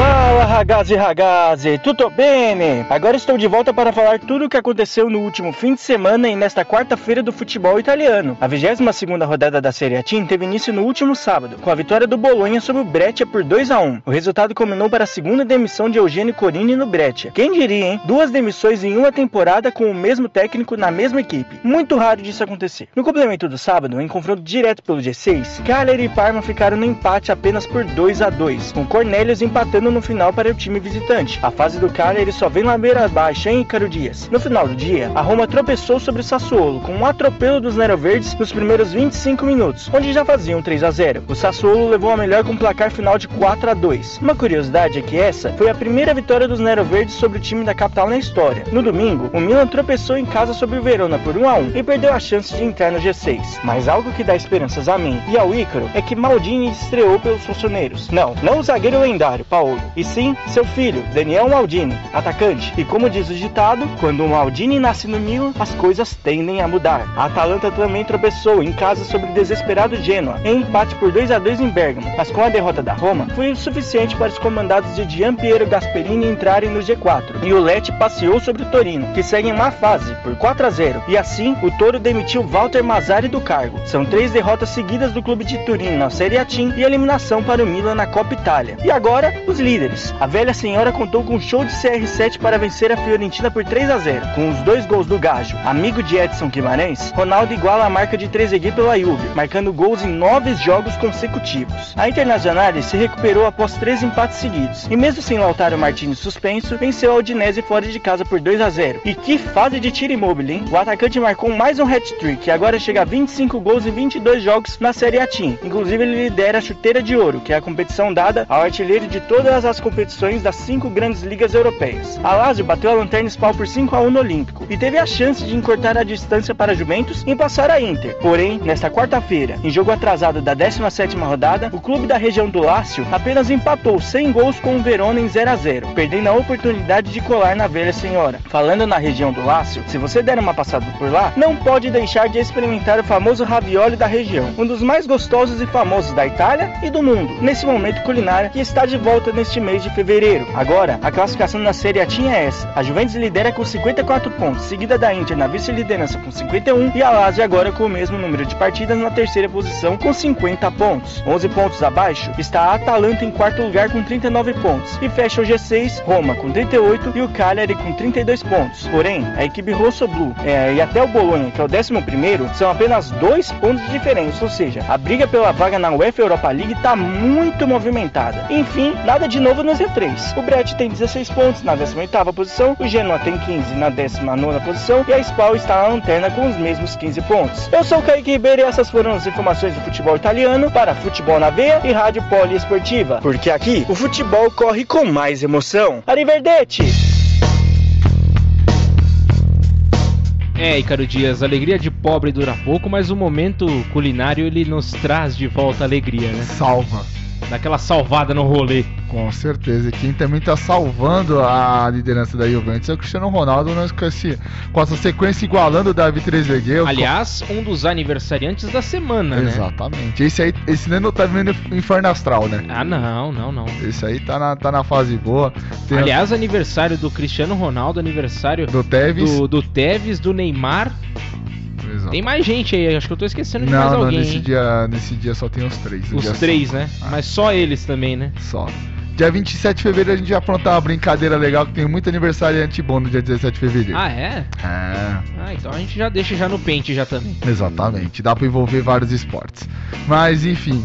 Fala ragazzi ragazzi, tudo bem? Agora estou de volta para falar tudo o que aconteceu no último fim de semana e nesta quarta-feira do futebol italiano. A 22ª rodada da Serie A Team teve início no último sábado, com a vitória do Bolonha sobre o Breccia por 2 a 1. O resultado culminou para a segunda demissão de Eugênio Corini no Breccia. Quem diria, hein? Duas demissões em uma temporada com o mesmo técnico na mesma equipe. Muito raro disso acontecer. No complemento do sábado, em confronto direto pelo G6, Cagliari e Parma ficaram no empate apenas por 2 a 2, com Cornelius empatando no final para o time visitante. A fase do ele só vem ladeira abaixo, hein, Ícaro Dias? No final do dia, a Roma tropeçou sobre o Sassuolo com um atropelo dos Neroverdes nos primeiros 25 minutos, onde já faziam 3 a 0. O Sassuolo levou a melhor com um placar final de 4 a 2. Uma curiosidade é que essa foi a primeira vitória dos Neroverdes sobre o time da capital na história. No domingo, o Milan tropeçou em casa sobre o Verona por 1 a 1 e perdeu a chance de entrar no G6. Mas algo que dá esperanças a mim e ao Ícaro é que Maldini estreou pelos funcioneiros. Não, não o zagueiro lendário, Paulo, e sim seu filho, Daniel Maldini, atacante. E como diz o ditado, quando o Maldini nasce no Milan, as coisas tendem a mudar. A Atalanta também tropeçou em casa sobre o desesperado Genoa, em empate por 2 a 2 em Bergamo, mas com a derrota da Roma, foi o suficiente para os comandados de Giampiero Gasperini entrarem no G4. E o Lecce passeou sobre o Torino, que segue em má fase, por 4 a 0. E assim, o Toro demitiu Walter Mazzari do cargo. São três derrotas seguidas do clube de Turim na Serie A Team e eliminação para o Milan na Copa Itália. E agora, os líderes. A velha senhora contou com um show de CR7 para vencer a Fiorentina por 3 a 0. Com os dois gols do Gajo, amigo de Edson Guimarães, Ronaldo iguala a marca de Trezeguet pela Juve, marcando gols em nove jogos consecutivos. A Internacional se recuperou após três empates seguidos, e mesmo sem Lautaro Martins suspenso, venceu a Udinese fora de casa por 2 a 0. E que fase de tiro imóvel, hein? O atacante marcou mais um hat-trick e agora chega a 25 gols em 22 jogos na Série A Team. Inclusive ele lidera a chuteira de ouro, que é a competição dada ao artilheiro de todas as competições das cinco grandes ligas europeias. A Lazio bateu a Lanterna Spal por 5 a 1 no Olímpico e teve a chance de encurtar a distância para Juventus e passar a Inter. Porém, nesta quarta-feira, em jogo atrasado da 17ª rodada, o clube da região do Lácio apenas empatou 100 gols com o Verona em 0 a 0, perdendo a oportunidade de colar na velha senhora. Falando na região do Lácio, se você der uma passada por lá, não pode deixar de experimentar o famoso ravioli da região, um dos mais gostosos e famosos da Itália e do mundo, nesse momento culinário que está de volta neste mês de fevereiro. Agora, a classificação na Série A tinha essa. A Juventus lidera com 54 pontos, seguida da Inter na vice-liderança com 51 e a Lazio agora com o mesmo número de partidas na terceira posição com 50 pontos. 11 pontos abaixo está a Atalanta em quarto lugar com 39 pontos e fecha o G6 Roma com 38 e o Cagliari com 32 pontos. Porém, a equipe Rosso-Blu é, e até o Bolonha, que é o 11 primeiro, são apenas dois pontos de diferença, ou seja, a briga pela vaga na UEFA Europa League está muito movimentada. Enfim, nada de novo no Z3. O Brett tem 16 pontos na 18ª posição, o Genoa tem 15 na 19ª posição e a Spal está na lanterna com os mesmos 15 pontos. Eu sou o Kaique Ribeiro e essas foram as informações do futebol italiano para Futebol na Veia e Rádio Poliesportiva, porque aqui o futebol corre com mais emoção. Arrivederci! É, Icaro Dias, alegria de pobre dura pouco, mas o momento culinário ele nos traz de volta a alegria, né? Salva. Daquela salvada no rolê. Com certeza. E quem também tá salvando a liderança da Juventus é o Cristiano Ronaldo né, com, esse, com essa sequência igualando o Davi Trezeguet. Aliás, um dos aniversariantes da semana, né? Exatamente. Esse aí, esse não tá vendo inferno astral, né? Ah, não, não, não. Esse aí tá na, tá na fase boa. Tem Aliás, a... aniversário do Cristiano Ronaldo, aniversário do Tevez, do, do Tevez, do Neymar. Exato. Tem mais gente aí, acho que eu tô esquecendo de não, mais não, alguém. Nesse dia, nesse dia só tem os três. Os três, só. né? Ah. Mas só eles também, né? Só. Dia 27 de fevereiro a gente vai aprontar uma brincadeira legal que tem muito aniversariante bom no dia 17 de fevereiro. Ah, é? É. Ah, então a gente já deixa já no pente já também. Exatamente. Dá pra envolver vários esportes. Mas enfim,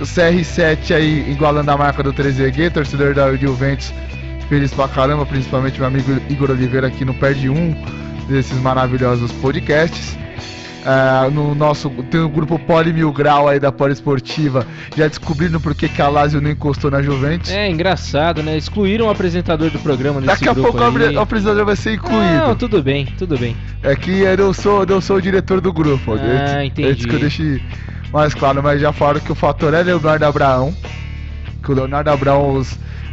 o CR7 aí igualando a marca do 3EG, torcedor da Juventus, feliz pra caramba, principalmente meu amigo Igor Oliveira aqui no Perde Um desses maravilhosos podcasts. Uh, no nosso tem o grupo Poli Mil Grau aí da Poliesportiva já descobrindo por que, Lazio não encostou na Juventus. É engraçado, né? Excluíram o apresentador do programa nesse Daqui a pouco aí. o apresentador vai ser incluído. Não, tudo bem, tudo bem. É que eu sou, eu sou o diretor do grupo. Ah, entendi. Antes que eu deixe mais claro, mas já falaram que o fator é Leonardo Abraão. Que o Leonardo Abraão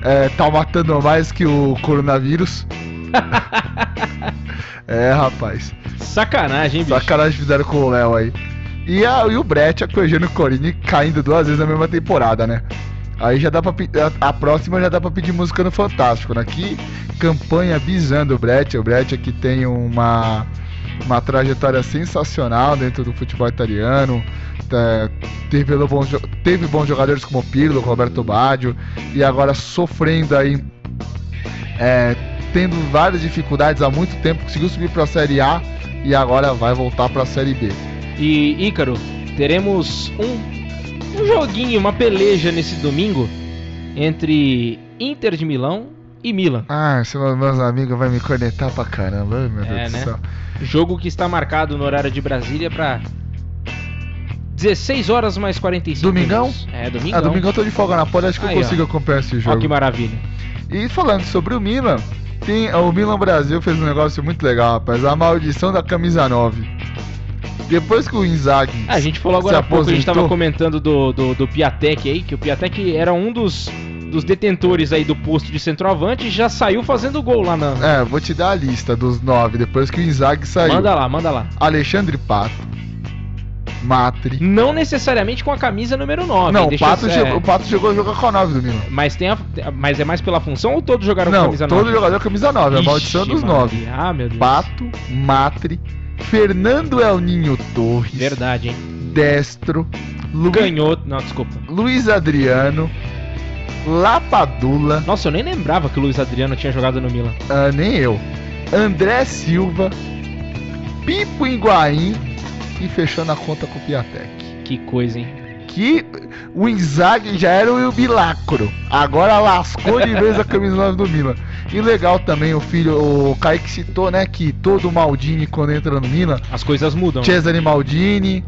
é, tá matando mais que o coronavírus. É, rapaz. Sacanagem, bicho. Sacanagem fizeram com o Léo aí. E, a, e o Brett acompanhando o Corini caindo duas vezes na mesma temporada, né? Aí já dá pra a, a próxima já dá pra pedir música no Fantástico, né? Que campanha bisando o Brett. O Brett aqui tem uma, uma trajetória sensacional dentro do futebol italiano. É, teve, bons, teve bons jogadores como Pirlo, Roberto Baggio, e agora sofrendo aí. É, tendo várias dificuldades há muito tempo, conseguiu subir para a Série A e agora vai voltar para a Série B. E Ícaro, teremos um, um joguinho, uma peleja nesse domingo entre Inter de Milão e Milan. Ah, se meus amigos vai me cornetar pra caramba, meu Deus é, do né? céu. Jogo que está marcado no horário de Brasília para 16 horas mais 45 Domingão? Minutos. É, domingão. Ah, domingão eu tô de folga na pole, acho que Aí, eu consigo ó. acompanhar esse jogo. Que maravilha. E falando sobre o Milan, tem, o Milan Brasil fez um negócio muito legal, rapaz. A maldição da camisa 9. Depois que o Inzaghi. Ah, a gente falou agora há pouco, a gente tava aposentou- comentando do, do, do Piatek aí, que o Piatek era um dos, dos detentores aí do posto de centroavante e já saiu fazendo gol lá na. É, vou te dar a lista dos nove, depois que o Inzaghi saiu. Manda lá, manda lá. Alexandre Pato. Matri. Não necessariamente com a camisa número 9. Não, o Pato, eu- chegou, é, o Pato chegou a jogar com a 9 do Milan. mas, tem a, mas é mais pela função ou todos jogaram com a Não, camisa todo 9? jogador camisa 9, a Ixi, maldição dos Maria. 9. Ah, meu Deus. Pato, Matri, Fernando El Ninho Torres, Verdade, hein? Destro, Lu... Ganhou. Não, desculpa. Luiz Adriano, Lapadula. Nossa, eu nem lembrava que o Luiz Adriano tinha jogado no Milan. Ah, nem eu. André Silva, Pipo Higuaín e fechando a conta com o Piatek. Que coisa, hein? Que o Inzaghi já era o Bilacro. Agora lascou de vez a camisa 9 do Milan. E legal também o filho, o Kaique citou, né, que todo Maldini quando entra no Milan, As coisas mudam. né? Cesare Maldini,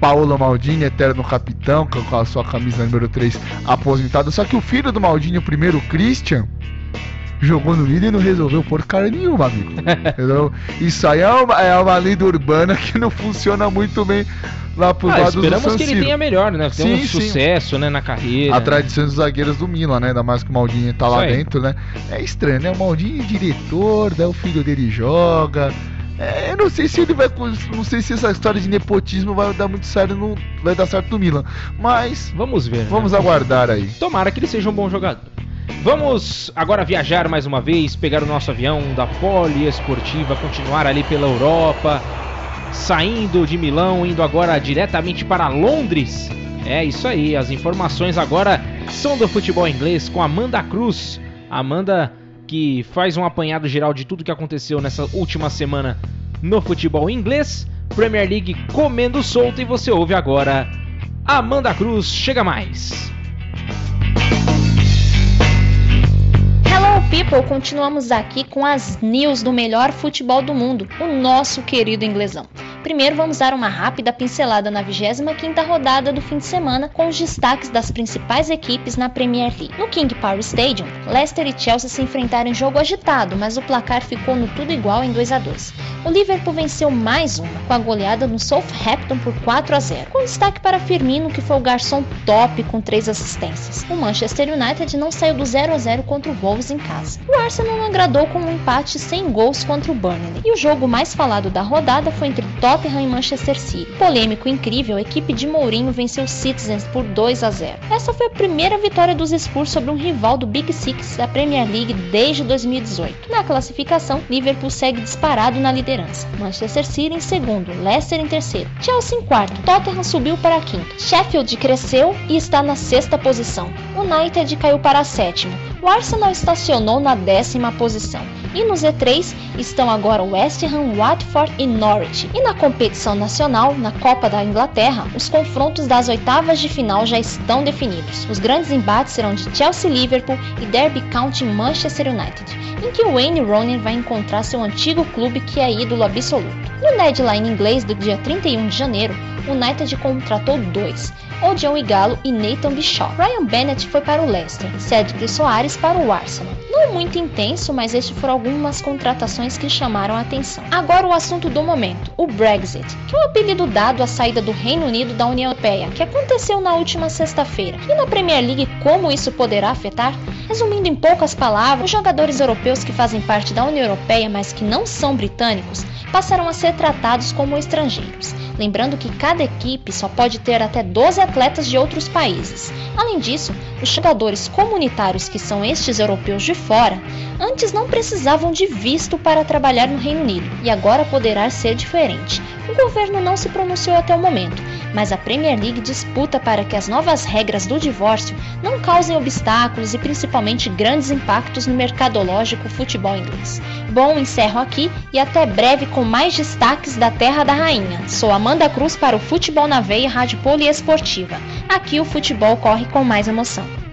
Paolo Maldini, eterno capitão, com a sua camisa número 3 aposentado. Só que o filho do Maldini, o primeiro Christian, jogou no Milan e não resolveu porcaria nenhuma, amigo. Entendeu? Isso aí é uma, é uma lenda urbana que não funciona muito bem lá pros Ah, lados do esperamos que ele tenha melhor, né? Tem um Sim, sucesso, né, na carreira. A tradição dos zagueiros do Milan, né? Ainda mais que o Maldini tá lá Isso aí. dentro, né? É estranho, né? O Maldini é diretor, daí o filho dele joga. É, eu não sei se ele vai. Não sei se essa história de nepotismo vai dar muito certo, não vai dar certo no Milan. Mas Vamos ver. né? vamos aguardar aí. Tomara que ele seja um bom jogador. Vamos agora viajar mais uma vez, pegar o nosso avião da Poliesportiva, continuar ali pela Europa, saindo de Milão, indo agora diretamente para Londres. É isso aí, as informações agora são do futebol inglês com Amanda Cruz. Amanda que faz um apanhado geral de tudo que aconteceu nessa última semana no futebol inglês. Premier League comendo solto e você ouve agora Amanda Cruz, chega mais. People, continuamos aqui com as news do melhor futebol do mundo, o nosso querido inglesão. Primeiro vamos dar uma rápida pincelada na 25ª rodada do fim de semana com os destaques das principais equipes na Premier League. No King Power Stadium, Leicester e Chelsea se enfrentaram em jogo agitado, mas o placar ficou no tudo igual em 2 a 2. O Liverpool venceu mais uma, com a goleada no Southampton por 4 a 0, com destaque para Firmino, que foi o garçom top com 3 assistências. O Manchester United não saiu do 0 a 0 contra o Wolves em casa. O Arsenal não agradou com um empate sem gols contra o Burnley. E o jogo mais falado da rodada foi entre Tottenham e Manchester City. Polêmico incrível, a equipe de Mourinho venceu os Citizens por 2 a 0. Essa foi a primeira vitória dos Spurs sobre um rival do Big Six da Premier League desde 2018. Na classificação, Liverpool segue disparado na liderança. Manchester City em segundo, Leicester em terceiro, Chelsea em quarto, Tottenham subiu para quinto, Sheffield cresceu e está na sexta posição. United caiu para a sétima. O Arsenal estacionou na décima posição. E no Z3 estão agora West Ham, Watford e Norwich. E na competição nacional, na Copa da Inglaterra, os confrontos das oitavas de final já estão definidos. Os grandes embates serão de Chelsea Liverpool e Derby County Manchester United, em que Wayne Rooney vai encontrar seu antigo clube que é ídolo absoluto. No deadline inglês do dia 31 de janeiro, o United contratou dois, Odion Igalo e Nathan Bishop. Ryan Bennett foi para o Leicester Cedric Soares para o Arsenal. Não é muito intenso, mas estes foram algumas contratações que chamaram a atenção. Agora o assunto do momento, o Brexit, que é o apelido dado à saída do Reino Unido da União Europeia, que aconteceu na última sexta-feira. E na Premier League, como isso poderá afetar? Resumindo em poucas palavras, os jogadores europeus que fazem parte da União Europeia, mas que não são britânicos, passarão a ser tratados como estrangeiros. Lembrando que cada equipe só pode ter até 12 atletas de outros países. Além disso, os jogadores comunitários que são estes europeus de fora, antes não precisavam de visto para trabalhar no Reino Unido e agora poderá ser diferente. O governo não se pronunciou até o momento, mas a Premier League disputa para que as novas regras do divórcio não causem obstáculos e principalmente grandes impactos no mercadológico futebol inglês. Bom, encerro aqui e até breve com mais destaques da Terra da Rainha. Sou Amanda Cruz para o Futebol na Veia Rádio Poliesportiva. Aqui o futebol corre com mais emoção.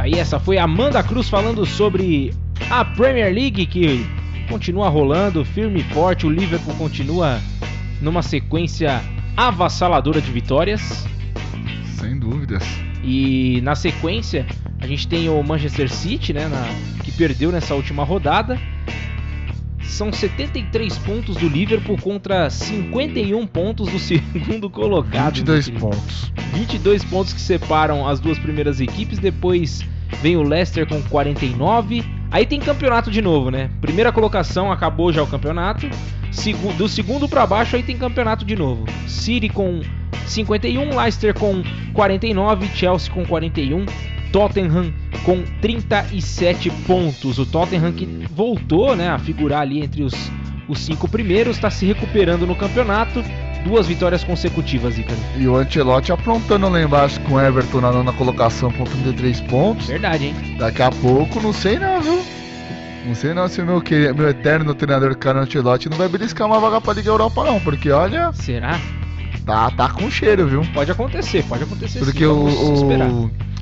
Tá aí, essa foi a Amanda Cruz falando sobre a Premier League que continua rolando firme e forte. O Liverpool continua numa sequência avassaladora de vitórias. Sem dúvidas. E na sequência, a gente tem o Manchester City, né, na- que perdeu nessa última rodada. São 73 pontos do Liverpool contra 51 pontos do segundo colocado. 22 meu querido. pontos. 22 pontos que separam as duas primeiras equipes. Depois vem o Leicester com 49. Aí tem campeonato de novo, né? Primeira colocação, acabou já o campeonato. Do segundo pra baixo, aí tem campeonato de novo. City com 51, Leicester com 49, Chelsea com 41, Tottenham com 37 pontos. O Tottenham que voltou né, a figurar ali entre os, os cinco primeiros, está se recuperando no campeonato. duas vitórias consecutivas, Ícaro. E o Ancelotti aprontando lá embaixo com o Everton na nona colocação com 33 pontos. Verdade, hein? Daqui a pouco, não sei não, viu? Não sei não se o meu, meu eterno treinador Carlo Ancelotti não vai beliscar uma vaga pra Liga Europa não, porque olha, Será? tá, tá com cheiro, viu? Pode acontecer, pode acontecer Porque sim. o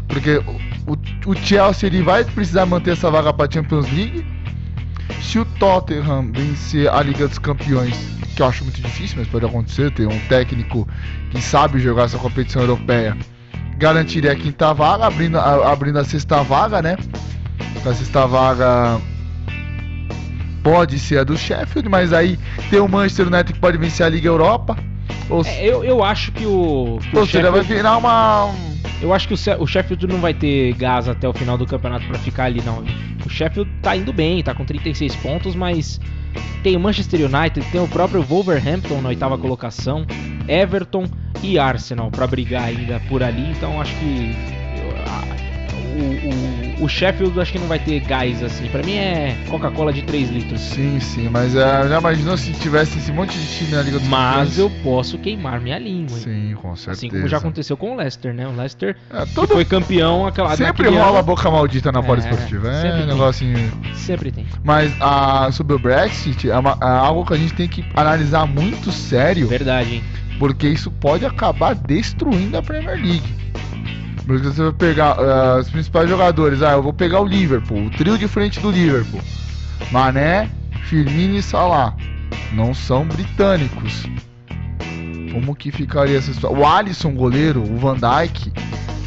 porque o, o, Chelsea ele vai precisar manter essa vaga para Champions League. Se o Tottenham vencer a Liga dos Campeões, que eu acho muito difícil, mas pode acontecer, ter um técnico que sabe jogar essa competição europeia, garantiria a quinta vaga, abrindo a, abrindo a sexta vaga, né? A sexta vaga pode ser a do Sheffield, mas aí tem o Manchester United que pode vencer a Liga Europa. Ou, É, eu, eu acho que o. que o ou seja, vai virar uma. Eu acho que o, o Sheffield não vai ter gás até o final do campeonato pra ficar ali, não. O Sheffield tá indo bem, tá com 36 pontos, mas tem o Manchester United, tem o próprio Wolverhampton na oitava colocação, Everton e Arsenal pra brigar ainda por ali, então acho que o, o, o Sheffield acho que não vai ter gás assim. Pra mim é Coca-Cola de 3 litros. Sim, sim, mas é, já imaginou se tivesse esse monte de time na Liga dos Mas Campeões? eu posso queimar minha língua. Sim, com certeza. Assim como já aconteceu com o Leicester, né? O Leicester É, todo... foi campeão aquela Sempre naquele rola a boca maldita na É, poliesportiva. É, sempre um tem. Sempre tem. Mas ah, sobre o Brexit, é, uma- é algo que a gente tem que analisar muito sério, Verdade, hein? porque isso pode acabar destruindo a Premier League. Porque você vai pegar ah, os principais jogadores, ah, eu vou pegar o Liverpool, o trio de frente do Liverpool. Mané, Firmino e Salah. Não são britânicos. Como que ficaria essa situação? O Alisson, goleiro, o Van Dijk.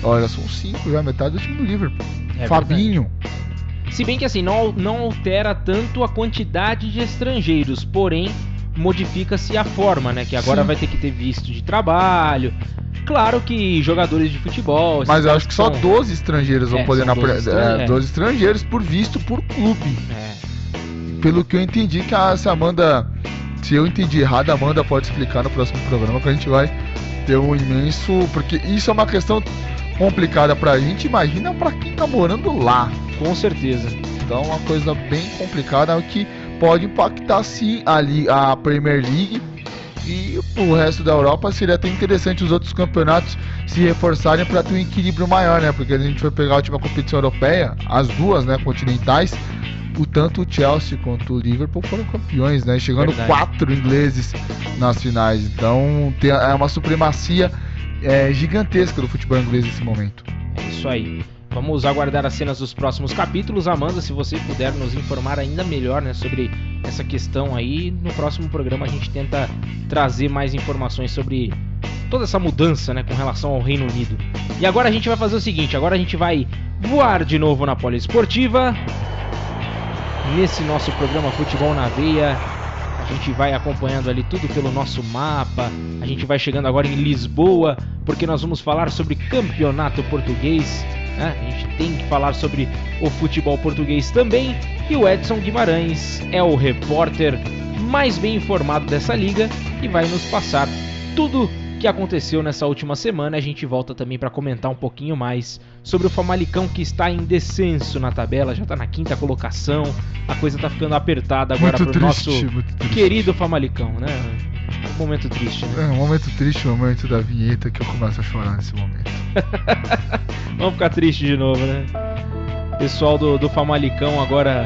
Olha, são cinco já, metade do time do Liverpool. É Fabinho. verdade. Se bem que assim, não, não altera tanto a quantidade de estrangeiros, porém modifica-se a forma, né? Que agora Sim. vai ter que ter visto de trabalho. Claro que jogadores de futebol. Mas eu acho que só são- 12 estrangeiros vão É, poder na 12 pre- estran- é, é. 12 estrangeiros por visto por clube. É, Pelo que eu entendi que a, Amanda. Se eu entendi errado, a Amanda pode explicar no próximo programa que a gente vai ter um imenso. Porque isso é uma questão complicada pra gente, imagina pra quem tá morando lá. com certeza. Então é uma coisa bem complicada que pode impactar sim ali a Premier League. E o resto da Europa seria até interessante os outros campeonatos se reforçarem para ter um equilíbrio maior, né? Porque a gente foi pegar a última competição europeia, as duas, né, continentais, o tanto o Chelsea quanto o Liverpool foram campeões, né? Chegando Verdade. quatro ingleses nas finais. Então tem, é uma supremacia é, gigantesca do futebol inglês nesse momento. É isso aí. Vamos aguardar as cenas dos próximos capítulos. Amanda, se você puder nos informar ainda melhor né, sobre essa questão aí, no próximo programa a gente tenta trazer mais informações sobre toda essa mudança né, com relação ao Reino Unido. E agora a gente vai fazer o seguinte: agora a gente vai voar de novo na poliesportiva. Nesse nosso programa Futebol na Veia, a gente vai acompanhando ali tudo pelo nosso mapa. A gente vai chegando agora em Lisboa, porque nós vamos falar sobre campeonato português. Né? A gente tem que falar sobre o futebol português também. E o Edson Guimarães é o repórter mais bem informado dessa liga e vai nos passar tudo que aconteceu nessa última semana. A gente volta também para comentar um pouquinho mais sobre o Famalicão que está em descenso na tabela, já está na quinta colocação. A coisa está ficando apertada agora para o nosso querido Famalicão, né? Um momento triste, né? É um momento triste, o momento da vinheta que eu começo a chorar nesse momento. Vamos ficar triste de novo, né? Pessoal do, do Famalicão agora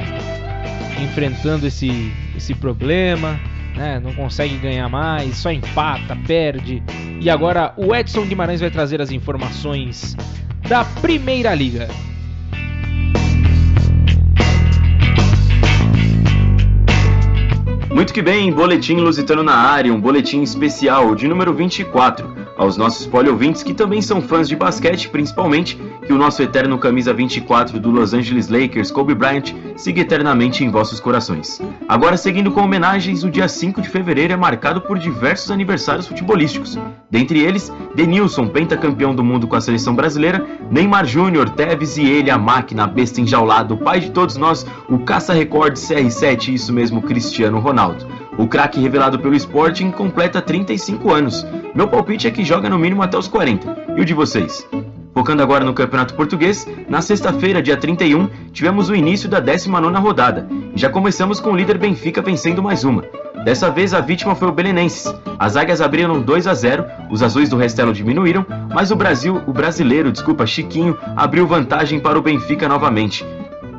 enfrentando esse, esse problema, né? Não consegue ganhar mais, só empata, perde. E agora o Edson Guimarães vai trazer as informações da Primeira Liga. Muito que bem, boletim lusitano na área, um boletim especial de número 24. Aos nossos poliouvintes que também são fãs de basquete, principalmente, que o nosso eterno camisa 24 do Los Angeles Lakers, Kobe Bryant, siga eternamente em vossos corações. Agora, seguindo com homenagens, o dia 5 de fevereiro é marcado por diversos aniversários futebolísticos. Dentre eles, Denilson, pentacampeão do mundo com a seleção brasileira, Neymar Júnior, Tevez e ele, a máquina, a besta enjaulada, o pai de todos nós, o caça-recorde CR7, isso mesmo, Cristiano Ronaldo. O craque revelado pelo Sporting completa 35 anos. Meu palpite é que joga no mínimo até os 40. E o de vocês? Focando agora no Campeonato Português, na sexta-feira, dia 31, tivemos o início da 19ª rodada. Já começamos com o líder Benfica vencendo mais uma. Dessa vez a vítima foi o Belenenses. As águias abriram 2 a 0, os azuis do Restelo diminuíram, mas o Brasil, o brasileiro, desculpa, Chiquinho, abriu vantagem para o Benfica novamente.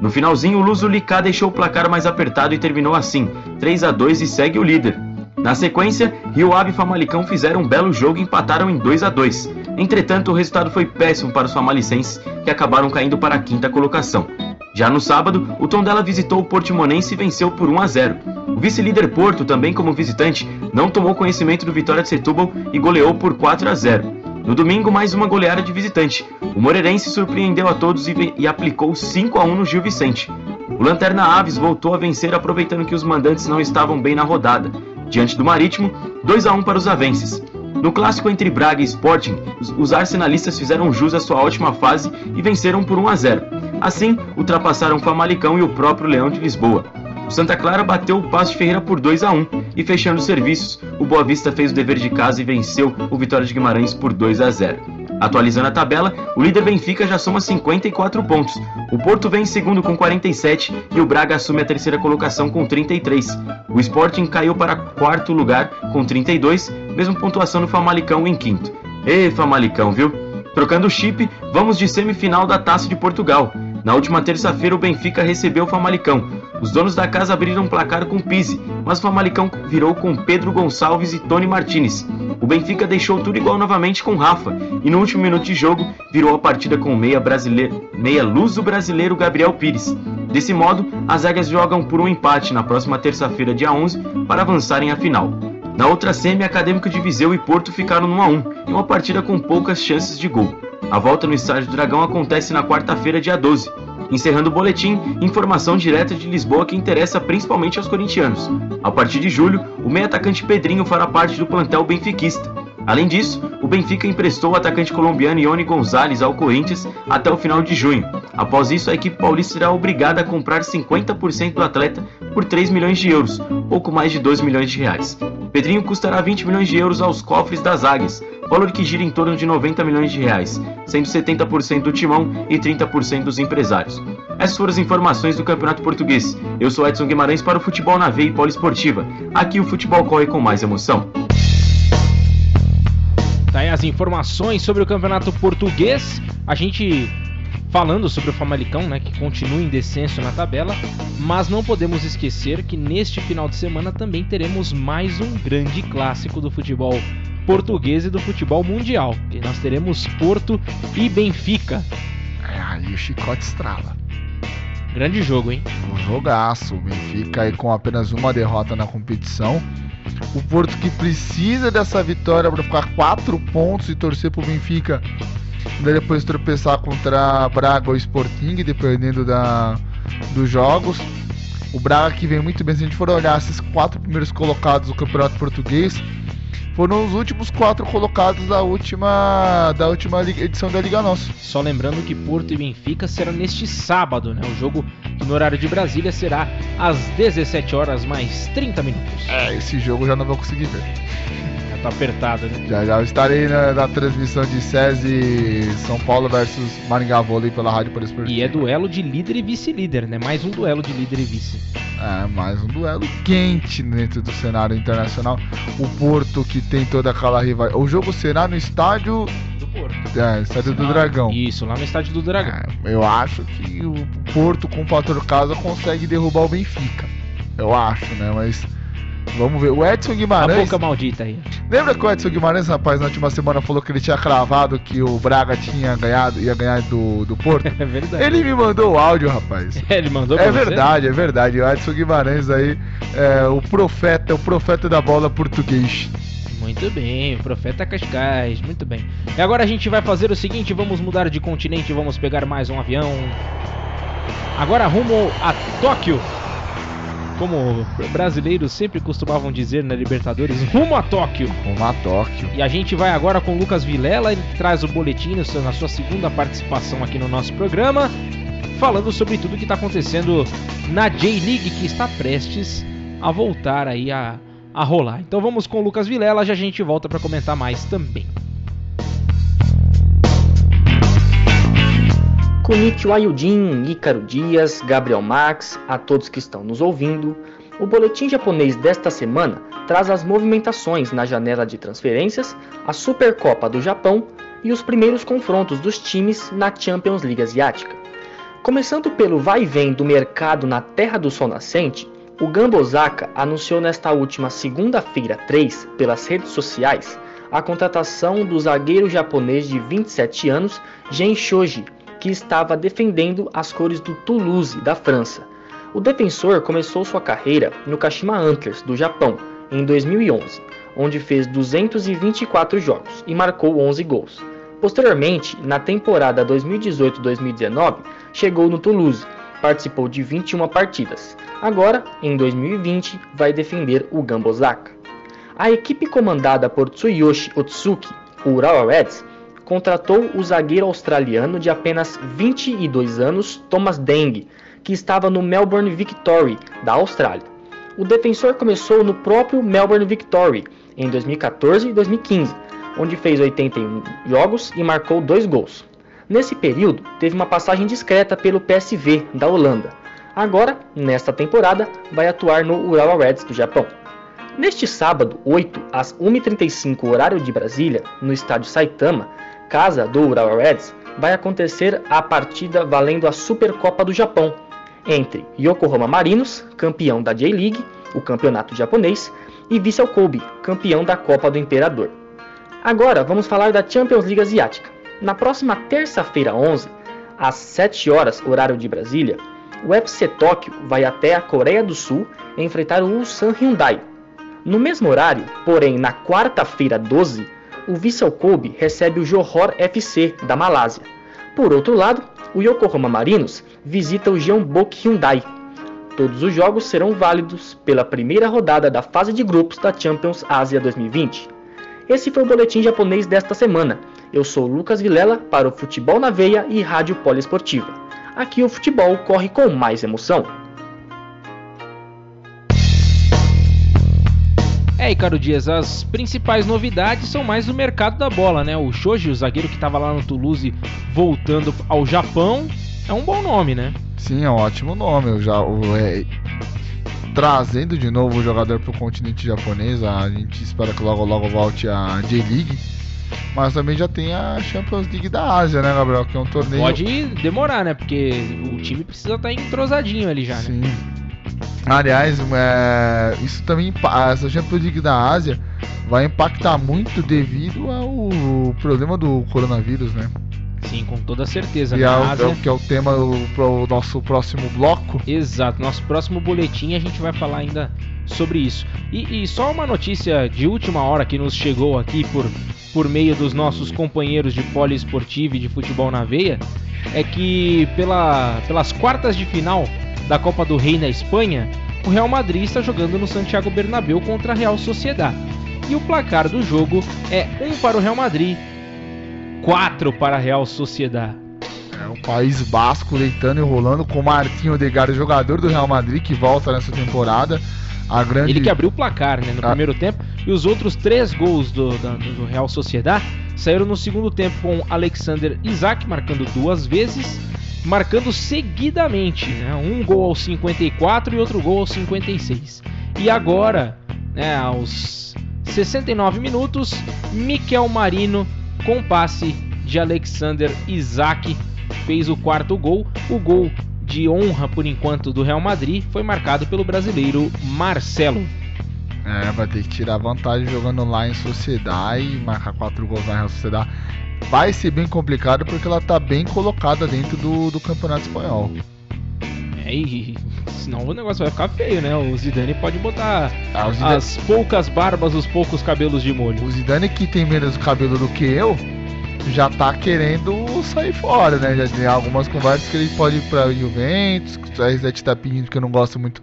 No finalzinho, o Luso Licá deixou o placar mais apertado e terminou assim, 3 a 2 e segue o líder. Na sequência, Rio Ave e Famalicão fizeram um belo jogo e empataram em 2 a 2. Entretanto, o resultado foi péssimo para os famalicenses, que acabaram caindo para a quinta colocação. Já no sábado, o Tondela visitou o Portimonense e venceu por 1 a 0. O vice-líder Porto, também como visitante, não tomou conhecimento do Vitória de Setúbal e goleou por 4 a 0. No domingo, mais uma goleada de visitante. O Moreirense surpreendeu a todos e, e aplicou 5 a 1 no Gil Vicente. O Lanterna Aves voltou a vencer aproveitando que os mandantes não estavam bem na rodada. Diante do Marítimo, 2 a 1 para os avenses. No clássico entre Braga e Sporting, os arsenalistas fizeram jus à sua ótima fase e venceram por 1 a 0. Assim, ultrapassaram Famalicão e o próprio Leão de Lisboa. O Santa Clara bateu o Passo de Ferreira por 2 a 1 e fechando os serviços, o Boa Vista fez o dever de casa e venceu o Vitória de Guimarães por 2 a 0. Atualizando a tabela, o líder Benfica já soma 54 pontos. O Porto vem em segundo com 47 e o Braga assume a terceira colocação com 33. O Sporting caiu para quarto lugar com 32, mesma pontuação no Famalicão em quinto. Ê, Famalicão, viu? Trocando o chip, vamos de semifinal da Taça de Portugal. Na última terça-feira, o Benfica recebeu o Famalicão. Os donos da casa abriram um placar com Pise, mas o Famalicão virou com Pedro Gonçalves e Tony Martinez. O Benfica deixou tudo igual novamente com Rafa e no último minuto de jogo virou a partida com o meia, brasileiro, meia luso brasileiro Gabriel Pires. Desse modo, as águias jogam por um empate na próxima terça-feira, dia 11, para avançarem à final. Na outra semi, Acadêmico de Viseu e Porto ficaram no 1 a 1, em uma partida com poucas chances de gol. A volta no Estádio do Dragão acontece na quarta-feira, dia 12. Encerrando o boletim, informação direta de Lisboa que interessa principalmente aos corintianos. A partir de julho, o meio atacante Pedrinho fará parte do plantel benfiquista. Além disso, o Benfica emprestou o atacante colombiano Ione Gonzalez ao Corinthians até o final de junho. Após isso, a equipe paulista será obrigada a comprar 50% do atleta por 3 milhões de euros, pouco mais de 2 milhões de reais. Pedrinho custará 20 milhões de euros aos cofres das águias, valor que gira em torno de 90 milhões de reais, sendo 70% do timão e 30% dos empresários. Essas foram as informações do Campeonato Português. Eu sou Edson Guimarães para o Futebol na Veia e Poliesportiva. Aqui o futebol corre com mais emoção. Tá aí as informações sobre o Campeonato Português. A gente falando sobre o Famalicão, né, que continua em descenso na tabela, mas não podemos esquecer que neste final de semana também teremos mais um grande clássico do futebol português e do futebol mundial. E nós teremos Porto e Benfica. É, aí o chicote estrala. Grande jogo, hein? Um jogaço. O Benfica aí com apenas uma derrota na competição. O Porto que precisa dessa vitória para ficar quatro pontos e torcer pro Benfica. Daí depois tropeçar contra Braga ou Sporting, dependendo da, dos jogos. O Braga que vem muito bem, se a gente for olhar esses quatro primeiros colocados do Campeonato Português, foram os últimos quatro colocados da última, da última edição da Liga Nossa. Só lembrando que Porto e Benfica será neste sábado, né? O jogo no horário de Brasília será às 17 horas mais 30 minutos. É, esse jogo eu já não vou conseguir ver. Tá apertado, né? Já já estarei na, na transmissão de SESI São Paulo versus Maringá Vôlei pela Rádio Poliesportiva. E é duelo de líder e vice-líder, né? Mais um duelo de líder e vice. É, mais um duelo quente dentro do cenário internacional. O Porto que tem toda aquela rivalidade. O jogo será no estádio do Porto. É, estádio do Dragão. Isso, lá no estádio do Dragão. É, eu acho que o Porto com o fator casa consegue derrubar o Benfica. Eu acho, né? Mas vamos ver. O Edson Guimarães. A boca maldita aí. Lembra que o Edson Guimarães, rapaz, na última semana falou que ele tinha cravado que o Braga tinha ganhado, ia ganhar do, do Porto? É verdade. Ele me mandou o áudio, rapaz. ele mandou É pra você? verdade, é verdade. O Edson Guimarães aí, é, o profeta, o profeta da bola português. Muito bem, o Profeta Cascais, muito bem. E agora a gente vai fazer o seguinte, vamos mudar de continente, vamos pegar mais um avião. Agora rumo a Tóquio. Como brasileiros sempre costumavam dizer na Libertadores, rumo a Tóquio. Rumo a Tóquio. E a gente vai agora com o Lucas Vilela, ele traz o boletim na sua segunda participação aqui no nosso programa, falando sobre tudo que está acontecendo na J-League, que está prestes a voltar aí a, a rolar. Então vamos com o Lucas Vilela, já a gente volta para comentar mais também. Konnichiwa Yudin, Ícaro Dias, Gabriel Max, a todos que estão nos ouvindo. O boletim japonês desta semana traz as movimentações na janela de transferências, a Supercopa do Japão e os primeiros confrontos dos times na Champions League Asiática. Começando pelo vai e vem do mercado na Terra do Sol Nascente, o Gamba Osaka anunciou nesta última segunda-feira 3, pelas redes sociais, a contratação do zagueiro japonês de 27 anos, Gen Shoji, que estava defendendo as cores do Toulouse, da França. O defensor começou sua carreira no Kashima Antlers, do Japão, em 2011, onde fez 224 jogos e marcou 11 gols. Posteriormente, na temporada 2018-2019, chegou no Toulouse, participou de 21 partidas. Agora, em 2020, vai defender o Gamba Osaka. A equipe comandada por Tsuyoshi Otsuki, o Urawa Reds, contratou o zagueiro australiano de apenas 22 anos, Thomas Deng, que estava no Melbourne Victory, da Austrália. O defensor começou no próprio Melbourne Victory em 2014 e 2015, onde fez 81 jogos e marcou dois gols. Nesse período, teve uma passagem discreta pelo PSV da Holanda. Agora, nesta temporada, vai atuar no Urawa Reds do Japão. Neste sábado, 8 às 1h35 horário de Brasília, no estádio Saitama, casa do Urawa Reds, vai acontecer a partida valendo a Supercopa do Japão entre Yokohama Marinos, campeão da J-League, o campeonato japonês, e Vissel Kobe, campeão da Copa do Imperador. Agora vamos falar da Champions League Asiática. Na próxima terça-feira 11, às 7 horas horário de Brasília, o FC Tóquio vai até a Coreia do Sul enfrentar o Ulsan Hyundai. No mesmo horário, porém na quarta-feira 12, o Vissel Kobe recebe o Johor FC da Malásia. Por outro lado, o Yokohama Marinos visita o Jeonbuk Hyundai. Todos os jogos serão válidos pela primeira rodada da fase de grupos da Champions Ásia 2020. Esse foi o boletim japonês desta semana. Eu sou Lucas Vilela para o Futebol na Veia e Rádio Poliesportiva. Aqui o futebol corre com mais emoção. É, Icaro Dias, as principais novidades são mais do mercado da bola, né? O Shoji, o zagueiro que estava lá no Toulouse, voltando ao Japão, é um bom nome, né? Sim, é um ótimo nome. Eu já, o, é, trazendo de novo o jogador para o continente japonês, a gente espera que logo logo volte a J-League. Mas também já tem a Champions League da Ásia, né, Gabriel? Que é um torneio. Pode demorar, né? Porque o time precisa estar tá entrosadinho ali já, Sim. né? Aliás, é, isso também essa Champions League da Ásia vai impactar muito devido ao problema do coronavírus, né? Sim, com toda certeza. E é, Ásia... que é o tema do nosso próximo bloco. Exato, nosso próximo boletim a gente vai falar ainda sobre isso. E, e, só uma notícia de última hora que nos chegou aqui por, por meio dos nossos companheiros de poliesportivo e de futebol na veia é que pela, pelas quartas de final da Copa do Rei na Espanha, o Real Madrid está jogando no Santiago Bernabéu contra a Real Sociedad. E o placar do jogo é 1 para o Real Madrid, 4 para a Real Sociedad. É, o País Basco deitando e rolando com o Martinho Odegaard, jogador do Real Madrid, que volta nessa temporada. A grande... Ele que abriu o placar né, no ah. primeiro tempo. E os outros três gols do, do, do Real Sociedad saíram no segundo tempo com Alexander Isaac marcando duas vezes marcando seguidamente, né? um gol aos 54 e outro gol aos 56. E agora, né, aos 69 minutos, Miquel Marino com passe de Alexander Isaac fez o quarto gol. O gol de honra por enquanto do Real Madrid foi marcado pelo brasileiro Marcelo. É, vai ter que tirar vantagem jogando lá em Sociedade e marcar quatro gols na Real Sociedade vai ser bem complicado porque ela tá bem colocada dentro do, do campeonato espanhol. É, e senão o negócio vai ficar feio, né? O Zidane pode botar ah, Zidane... as poucas barbas, os poucos cabelos de molho. O Zidane que tem menos cabelo do que eu, já tá querendo sair fora, né? Já tem algumas conversas que ele pode ir pra Juventus, o R7 tá pedindo porque eu não gosto muito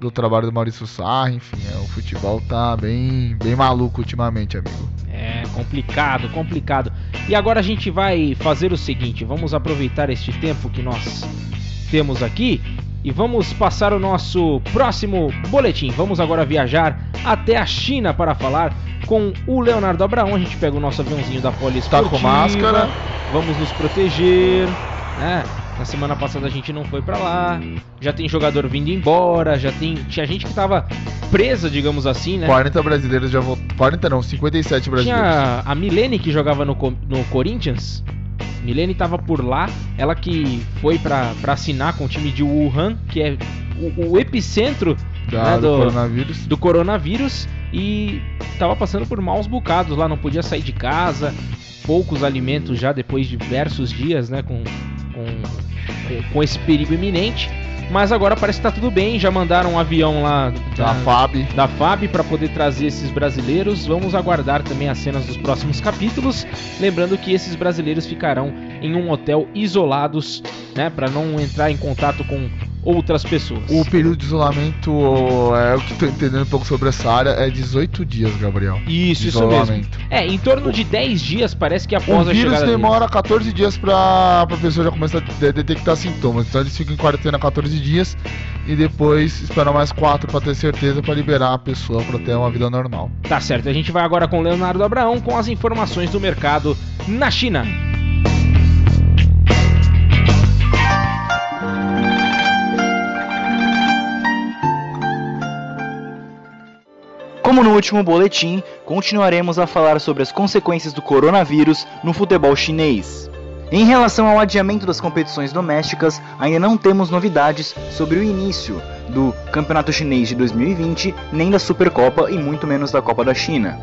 do trabalho do Maurício Sarri, enfim, é, o futebol tá bem, bem maluco ultimamente, amigo. É complicado, complicado. E agora a gente vai fazer o seguinte: vamos aproveitar este tempo que nós temos aqui e vamos passar o nosso próximo boletim. Vamos agora viajar até a China para falar com o Leonardo Abraão. A gente pega o nosso aviãozinho da Poliesportiva. Tá com máscara. Vamos nos proteger, né? Na semana passada a gente não foi para lá. Já tem jogador vindo embora, já tem tinha gente que tava presa, digamos assim, né? 40 brasileiros já voltaram. 40 não, 57 brasileiros. Tinha a Milene que jogava no, no Corinthians. Milene tava por lá, ela que foi para assinar com o time de Wuhan, que é o, o epicentro da, né, do, do, coronavírus. do coronavírus e tava passando por maus bocados lá, não podia sair de casa, poucos alimentos já depois de diversos dias, né, com, com, com esse perigo iminente. Mas agora parece que tá tudo bem, já mandaram um avião lá da, da FAB, da FAB para poder trazer esses brasileiros. Vamos aguardar também as cenas dos próximos capítulos, lembrando que esses brasileiros ficarão em um hotel isolados, né, para não entrar em contato com outras pessoas. O período de isolamento, é o que estou entendendo um pouco sobre essa área, é 18 dias, Gabriel. Isso, isso mesmo. É, em torno de 10 dias, parece que após o a chegada... O vírus demora dele. 14 dias para a pessoa já começar a detectar sintomas. Então eles ficam em quarentena 14 dias e depois esperam mais 4 para ter certeza para liberar a pessoa para ter uma vida normal. Tá certo, a gente vai agora com o Leonardo Abraão com as informações do mercado na China. Como no último boletim, continuaremos a falar sobre as consequências do coronavírus no futebol chinês. Em relação ao adiamento das competições domésticas, ainda não temos novidades sobre o início do Campeonato Chinês de 2020, nem da Supercopa e muito menos da Copa da China.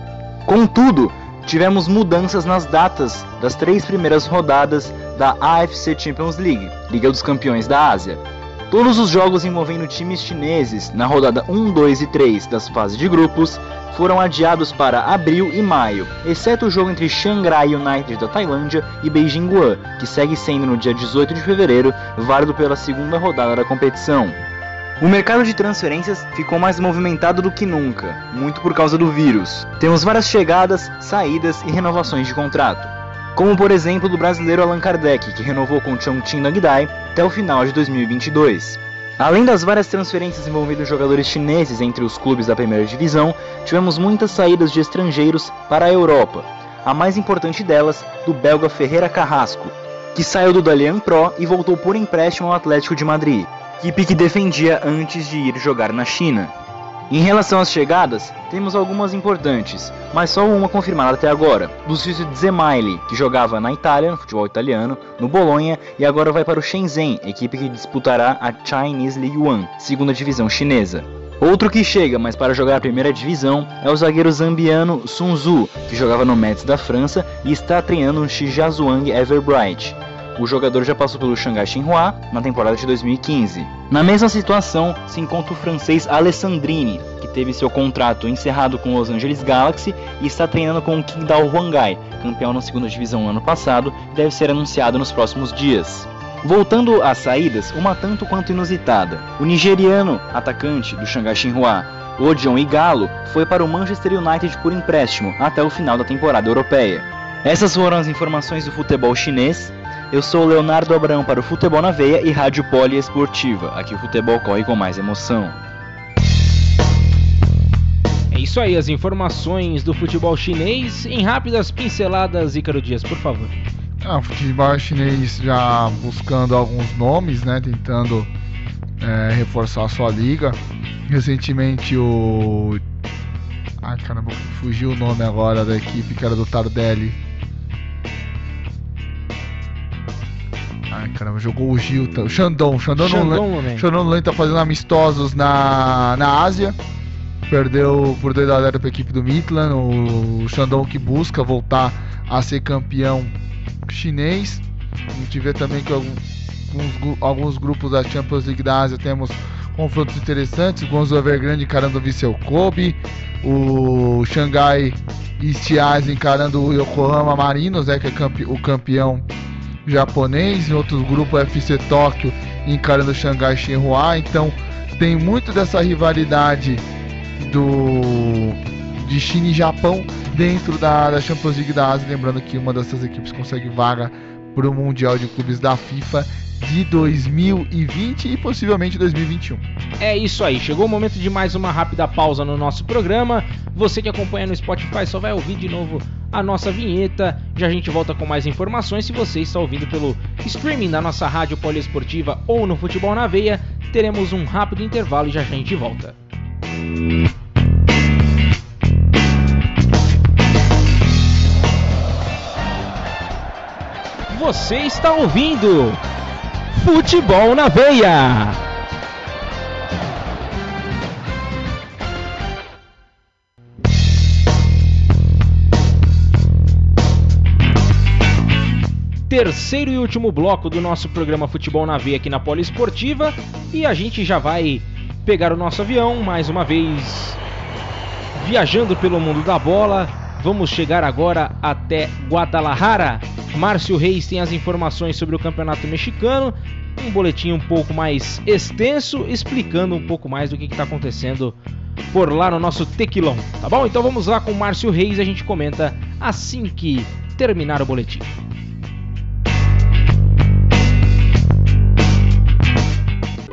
Contudo, tivemos mudanças nas datas das três primeiras rodadas da AFC Champions League, Liga dos Campeões da Ásia. Todos os jogos envolvendo times chineses na rodada 1, 2 e 3 das fases de grupos foram adiados para abril e maio, exceto o jogo entre Shanghai United da Tailândia e Beijing Guan, que segue sendo no dia 18 de fevereiro, válido pela segunda rodada da competição. O mercado de transferências ficou mais movimentado do que nunca, muito por causa do vírus. Temos várias chegadas, saídas e renovações de contrato. Como por exemplo do brasileiro Allan Kardec, que renovou com Chongqing Nagdai até o final de 2022. Além das várias transferências envolvendo jogadores chineses entre os clubes da primeira divisão, tivemos muitas saídas de estrangeiros para a Europa. A mais importante delas, do belga Ferreira Carrasco, que saiu do Dalian Pro e voltou por empréstimo ao Atlético de Madrid, equipe que defendia antes de ir jogar na China. Em relação às chegadas, temos algumas importantes, mas só uma confirmada até agora. Do suíço Zemaili, que jogava na Itália, no futebol italiano, no Bolonha e agora vai para o Shenzhen, equipe que disputará a Chinese League One, segunda divisão chinesa. Outro que chega, mas para jogar a primeira divisão, é o zagueiro zambiano Sun Tzu, que jogava no Mets da França e está treinando no Shijiazhuang Everbright. O jogador já passou pelo Shanghai Shenhua na temporada de 2015. Na mesma situação se encontra o francês Alessandrini, que teve seu contrato encerrado com o Los Angeles Galaxy e está treinando com o Qingdao Huangai, campeão na segunda divisão no ano passado, e deve ser anunciado nos próximos dias. Voltando às saídas, uma tanto quanto inusitada. O nigeriano atacante do Shanghai Shenhua, Odion Igalo, foi para o Manchester United por empréstimo até o final da temporada europeia. Essas foram as informações do futebol chinês. Eu sou o Leonardo Abrão para o Futebol na Veia e Rádio Poliesportiva. Aqui o futebol corre com mais emoção. É isso aí, as informações do futebol chinês em rápidas pinceladas, Ícaro Dias, por favor. Ah, o futebol chinês já buscando alguns nomes, né? Tentando é, reforçar a sua liga. Recentemente o. Ai caramba, fugiu o nome agora da equipe que era do Tardelli Ai, caramba, jogou o Gil, tá, o Xandão. Xandão, Xandão, não, Xandão tá fazendo amistosos na, na Ásia. Perdeu por 2x0 para a equipe do Midland. O Xandão que busca voltar a ser campeão chinês. A gente vê também que alguns, alguns grupos da Champions League da Ásia temos confrontos interessantes. O Gonzo Evergrande encarando o Vissel Kobe. O Xangai Asia encarando o Yokohama Marinos, é, que é campe, o campeão japonês, em outros grupos FC Tóquio encarando Xangai Shenhua, então tem muito dessa rivalidade do de China e Japão dentro da, da Champions League da Ásia, lembrando que uma dessas equipes consegue vaga para o Mundial de Clubes da FIFA de 2020 e possivelmente 2021. É isso aí, chegou o momento de mais uma rápida pausa no nosso programa. Você que acompanha no Spotify só vai ouvir de novo a nossa vinheta. Já a gente volta com mais informações. Se você está ouvindo pelo streaming da nossa rádio poliesportiva ou no Futebol na Veia, teremos um rápido intervalo e já a gente volta. Você está ouvindo Futebol na Veia. Terceiro e último bloco do nosso programa Futebol na Veia aqui na Poliesportiva e a gente já vai pegar o nosso avião mais uma vez viajando pelo mundo da bola. Vamos chegar agora até Guadalajara. Márcio Reis tem as informações sobre o Campeonato Mexicano, um boletim um pouco mais extenso, explicando um pouco mais do que está acontecendo por lá no nosso tequilão, tá bom? Então vamos lá com Márcio Reis, a gente comenta assim que terminar o boletim.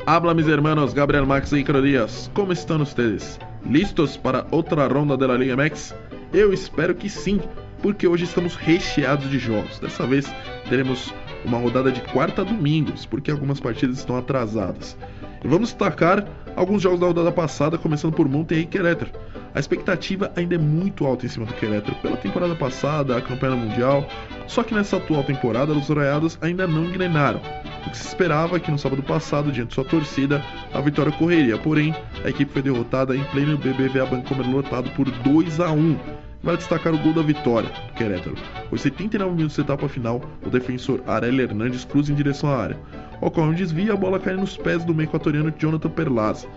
Habla mis hermanos Gabriel Max e Dias. Como estão vocês? Listos para outra ronda da Liga MX? Eu espero que sim, porque hoje estamos recheados de jogos. Dessa vez teremos uma rodada de quarta a domingos, porque algumas partidas estão atrasadas. E vamos destacar alguns jogos da rodada passada, começando por Monterrey e Querétaro. A expectativa ainda é muito alta em cima do Querétaro pela temporada passada, a campanha mundial, só que nessa atual temporada os Raiados ainda não engrenaram. O que se esperava é que no sábado passado, diante de sua torcida, a vitória correria, porém, a equipe foi derrotada em pleno BBVA Bancomer lotado por 2 a 1 Vale destacar o gol da vitória do Querétaro. Aos 79 minutos da etapa final, o defensor Arely Hernandes cruza em direção à área. Ocorre um desvio e a bola cai nos pés do meio equatoriano Jonathan Perlaza,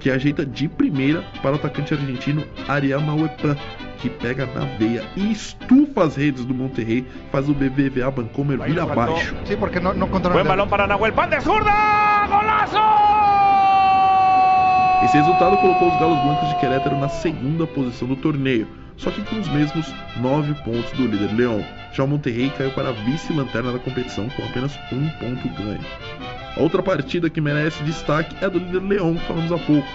que ajeita de primeira para o atacante argentino Ariel Nauepan, que pega na veia e estufa as redes do Monterrey, faz o BBVA Bancomer vir abaixo. Sí, porque no controla. Buen balón para Nahuel Pan de zurda. ¡Golazo! Esse resultado colocou os Galos Blancos de Querétaro na segunda posição do torneio, só que com os mesmos 9 pontos do líder Leão. Já o Monterrey caiu para a vice-lanterna da competição com apenas um ponto ganho. Outra partida que merece destaque é a do líder Leão, que falamos há pouco.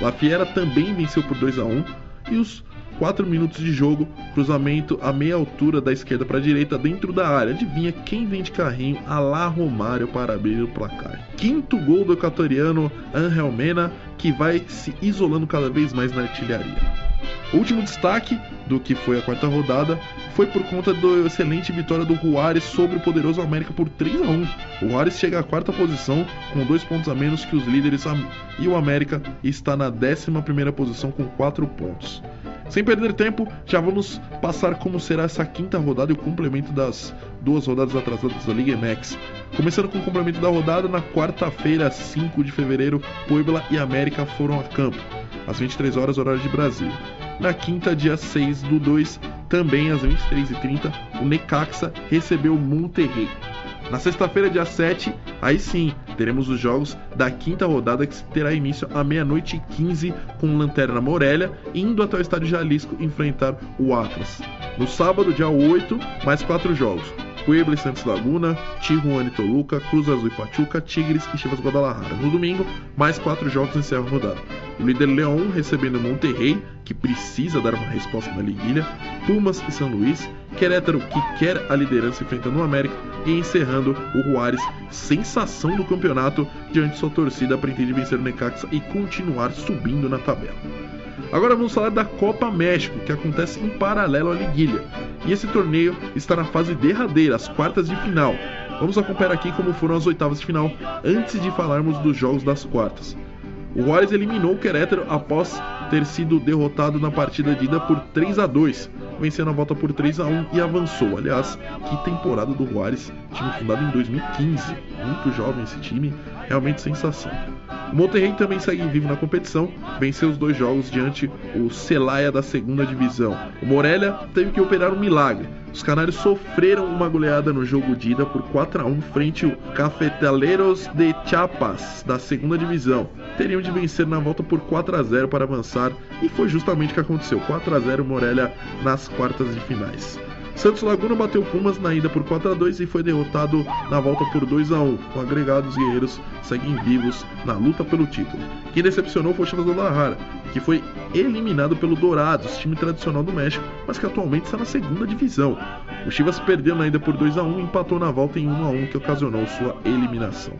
La Fiera também venceu por 2 a 1 e os 4 minutos de jogo, cruzamento a meia altura da esquerda para a direita dentro da área. Adivinha quem vem de carrinho a lá Romário para abrir o placar. Quinto gol do equatoriano Angel Mena, que vai se isolando cada vez mais na artilharia. Último destaque do que foi a quarta rodada foi por conta da excelente vitória do Juárez sobre o poderoso América por 3 a 1. O Juárez chega à quarta posição com dois pontos a menos que os líderes e o América está na 11 primeira posição com 4 pontos. Sem perder tempo, já vamos passar como será essa quinta rodada e o complemento das duas rodadas atrasadas da Liga MX. Começando com o complemento da rodada, na quarta-feira, 5 de fevereiro, Puebla e América foram a campo, às 23 horas, horário de Brasília. Na quinta, dia 6 do 2, também às 23h30, o Necaxa recebeu o Monterrey. Na sexta-feira, dia 7, aí sim, teremos os jogos da quinta rodada que terá início à meia-noite e 15 com Lanterna Morelia, indo até o estádio Jalisco enfrentar o Atlas. No sábado, dia 8, mais quatro jogos. Puebla e Santos Laguna, Tijuana e Toluca, Cruz Azul e Pachuca, Tigres e Chivas Guadalajara. No domingo, mais quatro jogos encerram a rodada. O líder Leão recebendo Monterrey, que precisa dar uma resposta na liguilha, Pumas e São Luís, Querétaro, que quer a liderança enfrentando o América, e encerrando o Juárez, sensação do campeonato, diante sua torcida pretende vencer o Necaxa e continuar subindo na tabela. Agora vamos falar da Copa México, que acontece em paralelo à liguilha. E esse torneio está na fase derradeira, as quartas de final. Vamos acompanhar aqui como foram as oitavas de final, antes de falarmos dos jogos das quartas. O Juárez eliminou o Querétaro após ter sido derrotado na partida de ida por 3 a 2, vencendo a volta por 3 a 1 e avançou. Aliás, que temporada do Juárez, time fundado em 2015, muito jovem esse time, realmente sensação. O Monterrey também segue vivo na competição, venceu os dois jogos diante o Celaya da segunda divisão. O Morelia teve que operar um milagre. Os canários sofreram uma goleada no jogo de ida por 4 a 1 frente ao Cafetaleros de Chiapas da segunda divisão. Teriam de vencer na volta por 4 a 0 para avançar e foi justamente o que aconteceu. 4 a 0 Morelia nas quartas de finais. Santos Laguna bateu Pumas na ida por 4 a 2 e foi derrotado na volta por 2 a 1 Com agregados guerreiros seguem vivos na luta pelo título. Quem decepcionou foi o Chivas Guadalajara, que foi eliminado pelo Dourados, time tradicional do México, mas que atualmente está na segunda divisão. O Chivas perdeu na ida por 2 a 1 e empatou na volta em 1 a 1 que ocasionou sua eliminação.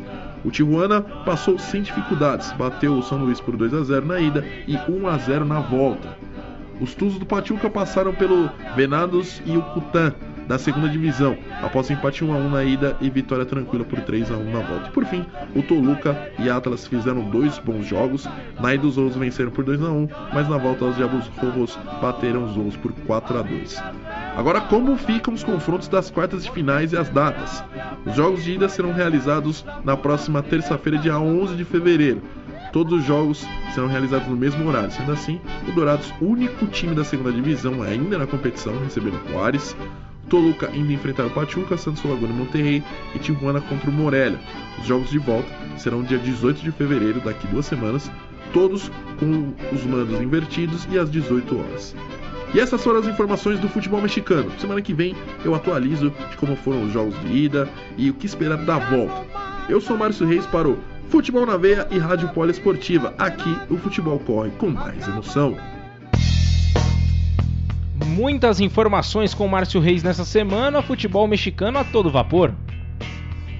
O Tijuana passou sem dificuldades, bateu o São Luís por 2 a 0 na ida e 1 a 0 na volta. Os Tuzos do Pachuca passaram pelo Venados e o Cutan da segunda divisão, após empate 1 a 1 na ida e vitória tranquila por 3 a 1 na volta. E por fim, o Toluca e Atlas fizeram dois bons jogos. Na ida os Ouros venceram por 2 a 1, mas na volta os Diabos Rojos bateram os Ouros por 4 a 2. Agora, como ficam os confrontos das quartas de finais e as datas? Os jogos de ida serão realizados na próxima terça-feira, dia 11 de fevereiro. Todos os jogos serão realizados no mesmo horário. Sendo assim, o Dourados, único time da segunda divisão ainda na competição, recebendo o Juárez. Toluca indo enfrentar o Pachuca, Santos Laguna e Monterrey e Tijuana contra o Morelia. Os jogos de volta serão dia 18 de fevereiro, daqui duas semanas, todos com os mandos invertidos e às 18 horas. E essas foram as informações do futebol mexicano. Semana que vem eu atualizo de como foram os jogos de ida e o que esperar da volta. Eu sou Márcio Reis para o Futebol na Veia e Rádio Poliesportiva. Aqui o futebol corre com mais emoção. Muitas informações com o Márcio Reis nessa semana, futebol mexicano a todo vapor.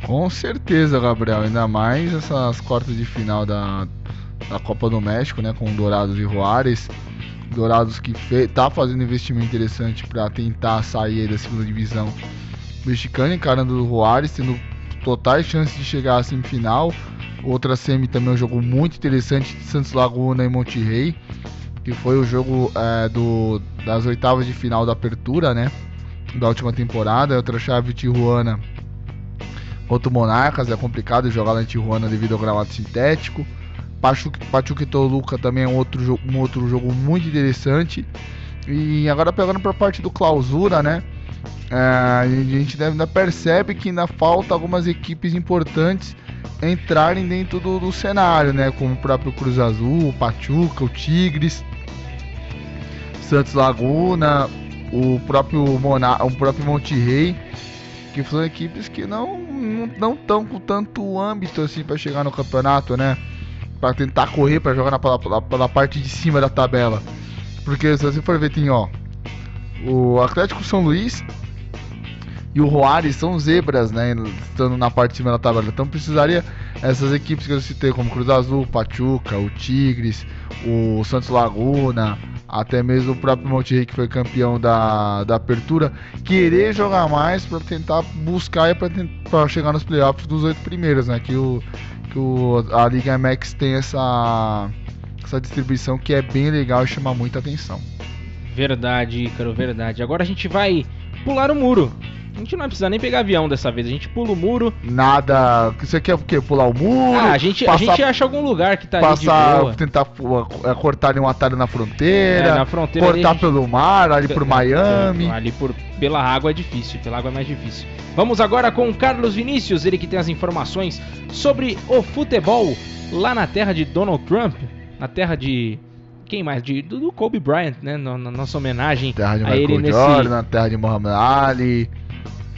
Com certeza, Gabriel. Ainda mais essas quartas de final da, da Copa do México, né? Com Dourados e Juárez. Dourados que fe tá fazendo investimento interessante para tentar sair da segunda divisão mexicana, encarando o Juárez, tendo totais chances de chegar à semifinal. Outra semi também um jogo muito interessante de Santos Laguna e Monterrey, que foi o jogo é, do, das oitavas de final da apertura, né? Da última temporada. Outra chave Tijuana contra o Monarcas, é complicado jogar lá em Tijuana devido ao gramado sintético. Pachuca e Toluca também é um outro, um outro jogo muito interessante. E agora pegando para a parte do clausura, né? É, a gente ainda percebe que ainda falta algumas equipes importantes entrarem dentro do, do cenário, né? Como o próprio Cruz Azul, o Pachuca, o Tigres, Santos Laguna, o próprio Mona, o próprio Monte Rei, que são equipes que não não estão com tanto âmbito assim para chegar no campeonato, né? para tentar correr, para jogar na, parte de cima da tabela. Porque se você for ver, tem ó, o Atlético São Luís e o Juárez são zebras, né? Estando na parte de cima da tabela. Então precisaria essas equipes que eu citei, como Cruz Azul, Pachuca, o Tigres, o Santos Laguna, até mesmo o próprio Monterrey que foi campeão da, da apertura, querer jogar mais para tentar buscar e para chegar nos playoffs dos oito primeiros, né? Que o, que o, a Liga MX tem essa, essa distribuição que é bem legal e chama muita atenção. Verdade, Ícaro, verdade. Agora a gente vai pular o muro. A gente não vai precisar nem pegar avião dessa vez, a gente pula o muro. Nada. Você quer o quê? Pular o muro? Ah, a gente, passar, a gente acha algum lugar que tá passar, ali de boa. Tentar uh, cortar ali um atalho na fronteira. É, na fronteira cortar ali, pelo mar, ali por Miami. ali por, pela água é difícil, pela água é mais difícil. Vamos agora com o Carlos Vinícius, ele que tem as informações sobre o futebol lá na terra de Donald Trump, na terra de quem mais? De, do, do Kobe Bryant, né? Na, na nossa homenagem terra de a Michael ele Jordan, nesse... terra de Muhammad Ali.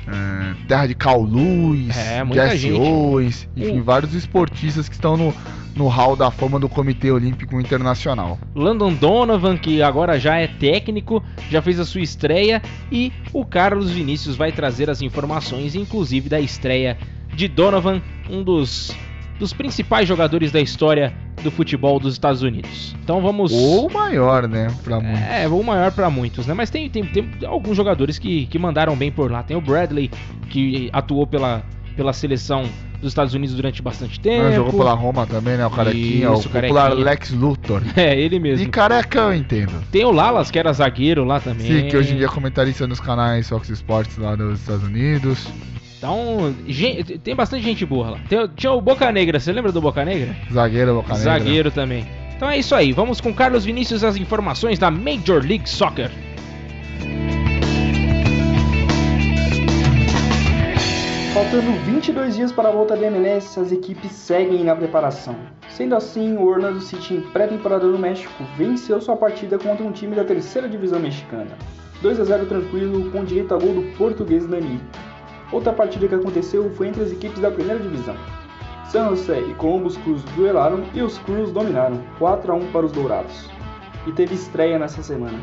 É, terra de Cal Lewis, é, Jesse. Owens, enfim, vários esportistas que estão no, no hall da fama do Comitê Olímpico Internacional. Landon Donovan, que agora já é técnico, já fez a sua estreia, e o Carlos Vinícius vai trazer as informações, inclusive da estreia de Donovan, um dos, dos principais jogadores da história do futebol dos Estados Unidos. Então vamos. Ou maior, né? Pra muitos. É, ou maior para muitos, né? Mas tem, tem, tem alguns jogadores que, que mandaram bem por lá. Tem o Bradley, que atuou pela, pela seleção dos Estados Unidos durante bastante tempo. Ah, jogou pela Roma também, né? O carequinha, Isso, o popular Lex Luthor. É, ele mesmo. E careca eu entendo. Tem o Lalas, que era zagueiro lá também. Sim, que hoje em dia é comentarista nos canais Fox Sports lá dos Estados Unidos. Então, gente, tem bastante gente boa lá. Tem, tinha o Boca Negra, você lembra do Boca Negra? Zagueiro Boca Negra. Zagueiro também. Então é isso aí, vamos com Carlos Vinícius as informações da Major League Soccer. Faltando 22 dias para a volta da MLS, as equipes seguem na preparação. Sendo assim, o Orlando City em pré-temporada no México venceu sua partida contra um time da terceira divisão mexicana. 2 a 0 tranquilo com direito a gol do português Nani. Outra partida que aconteceu foi entre as equipes da primeira divisão. San José e Columbus Cruz duelaram e os Cruz dominaram 4 a 1 para os Dourados. E teve estreia nessa semana.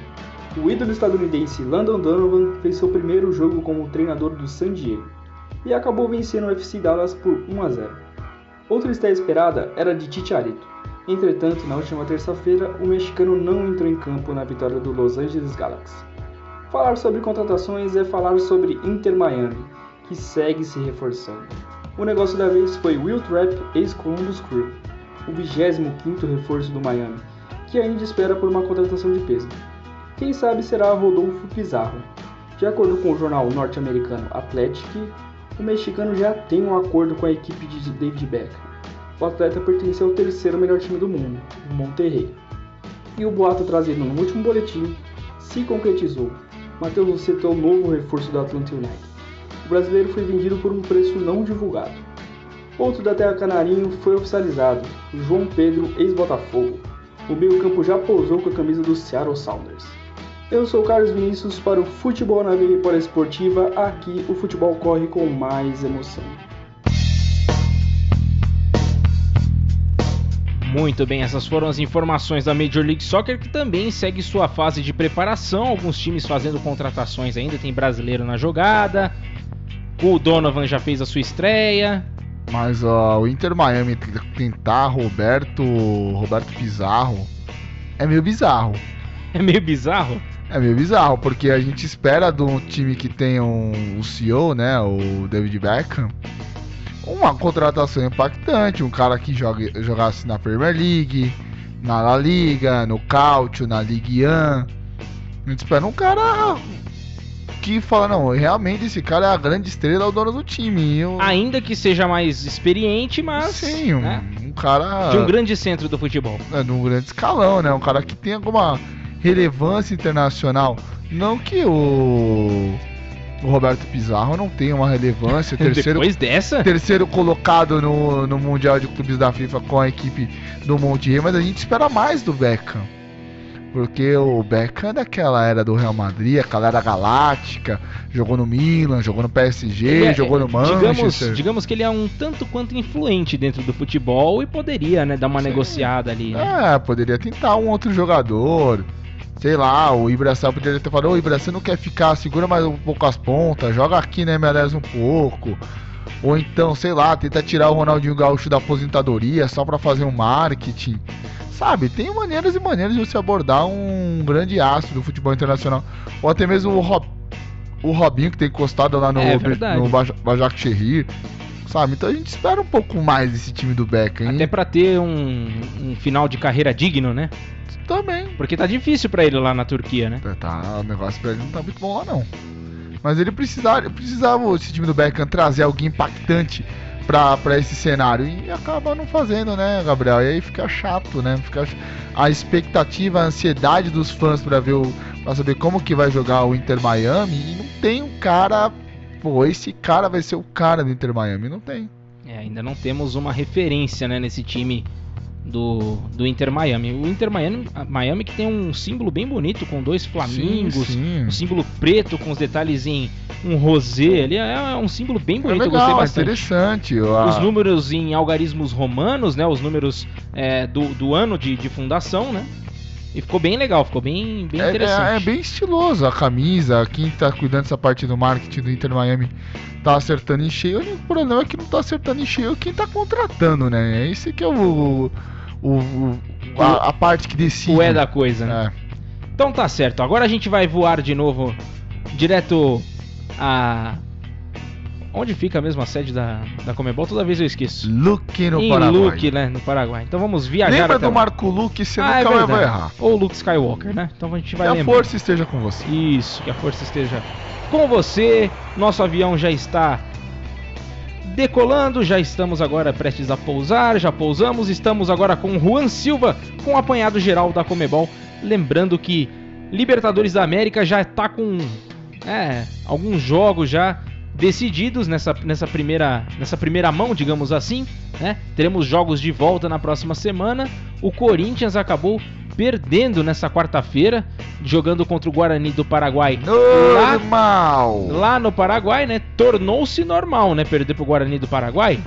O ídolo estadunidense Landon Donovan fez seu primeiro jogo como treinador do San Diego e acabou vencendo o FC Dallas por 1 a 0. Outra estreia esperada era de Chicharito. Entretanto, na última terça-feira, o mexicano não entrou em campo na vitória do Los Angeles Galaxy. Falar sobre contratações é falar sobre Inter Miami, que segue se reforçando. O negócio da vez foi Will Trapp, ex-Columbus Crew, o 25º reforço do Miami, que ainda espera por uma contratação de peso. Quem sabe será Rodolfo Pizarro. De acordo com o jornal norte-americano Athletic, o mexicano já tem um acordo com a equipe de David Beckham. O atleta pertence ao terceiro melhor time do mundo, o Monterrey. E o boato trazido no último boletim se concretizou. Matheus Luceta é o novo reforço do Atlanta United. Brasileiro foi vendido por um preço não divulgado. Outro da Terra Canarinho foi oficializado, João Pedro, ex-Botafogo. O meio-campo já pousou com a camisa do Seattle Sounders. Eu sou Carlos Vinícius para o Futebol na Veia Esportiva. Aqui o futebol corre com mais emoção. Muito bem, essas foram as informações da Major League Soccer que também segue sua fase de preparação. Alguns times fazendo contratações ainda, tem brasileiro na jogada. O Donovan já fez a sua estreia. Mas ó, o Inter Miami tentar Roberto, Roberto Pizarro é meio bizarro. É meio bizarro? É meio bizarro, porque a gente espera de um time que tem um, um CEO, né, o David Beckham, uma contratação impactante, um cara que joga, jogasse na Premier League, na La Liga, no Cautio, na Ligue 1. A gente espera um cara que fala, não, realmente esse cara é a grande estrela, é o dono do time. Eu... Ainda que seja mais experiente, mas. Sim, um, né? um cara. De um grande centro do futebol. É, de um grande escalão, né? Um cara que tem alguma relevância internacional. Não que o o Roberto Pizarro não tenha uma relevância. Terceiro, Depois dessa? Terceiro colocado no, no Mundial de Clubes da FIFA com a equipe do Monte mas a gente espera mais do Beckham. Porque o Beckham é daquela era do Real Madrid, aquela era galáctica, jogou no Milan, jogou no PSG, é, jogou no Manchester. Digamos, digamos que ele é um tanto quanto influente dentro do futebol e poderia, né, dar uma Sim. negociada ali. Né? É, poderia tentar um outro jogador. Sei lá, o Ibraçal poderia ter falado, ô Ibra, você não quer ficar, segura mais um pouco as pontas, joga aqui na MLS um pouco. Ou então, sei lá, tenta tirar o Ronaldinho Gaúcho da aposentadoria só para fazer um marketing. Sabe, tem maneiras e maneiras de você abordar um grande astro do futebol internacional. Ou até mesmo o, Rob, o Robinho que tem encostado lá no, é, no Bajak Shehir. Sabe? Então a gente espera um pouco mais desse time do Beckham. Até para ter um, um final de carreira digno, né? Também. Porque tá difícil para ele lá na Turquia, né? Tá, o negócio pra ele não tá muito bom lá não. Mas ele precisava, precisava esse time do Beckham trazer alguém impactante pra esse cenário. E acaba não fazendo, né, Gabriel? E aí fica chato, né? Fica a expectativa, a ansiedade dos fãs para ver o. pra saber como que vai jogar o Inter Miami. E não tem um cara. Pô, esse cara vai ser o cara do Inter Miami. Não tem. É, ainda não temos uma referência, né, nesse time do, do Inter Miami. O Inter Miami, Miami que tem um símbolo bem bonito com dois flamingos, sim, sim. um símbolo preto com os detalhes em um rosé ali, é, é um símbolo bem é bonito, é legal, eu gostei bastante. interessante. Os números em algarismos romanos, né, os números é, do, do ano de, de fundação, né? E ficou bem legal, ficou bem, bem é, interessante. É, é, bem estiloso a camisa. Quem tá cuidando dessa parte do marketing do Inter Miami tá acertando em cheio. O único problema é que não tá acertando em cheio quem tá contratando, né? Esse que é o, o, o a, a, parte que decide. O é da coisa, né? É. Então tá certo. Agora a gente vai voar de novo direto a. Onde fica a mesma sede da, da Comebol? Toda vez eu esqueço. Luke no em Paraguai. Luke, né? No Paraguai. Então vamos viajar Lembra do lá. Marco Luke, você ah, nunca é vai errar. Ou Luke Skywalker, né? Então a gente vai Que lembrar. a força esteja com você. Isso, que a força esteja com você. Nosso avião já está decolando, já estamos agora prestes a pousar, já pousamos, estamos agora com Juan Silva com o apanhado geral da Comebol. Lembrando que Libertadores da América já está com é, alguns jogos já decididos nessa, nessa, primeira, nessa primeira mão, digamos assim. Né? Teremos jogos de volta na próxima semana. O Corinthians acabou perdendo nessa quarta-feira, jogando contra o Guarani do Paraguai. Lá, Normal. lá no Paraguai, né? Tornou-se normal, né? Perder pro Guarani do Paraguai.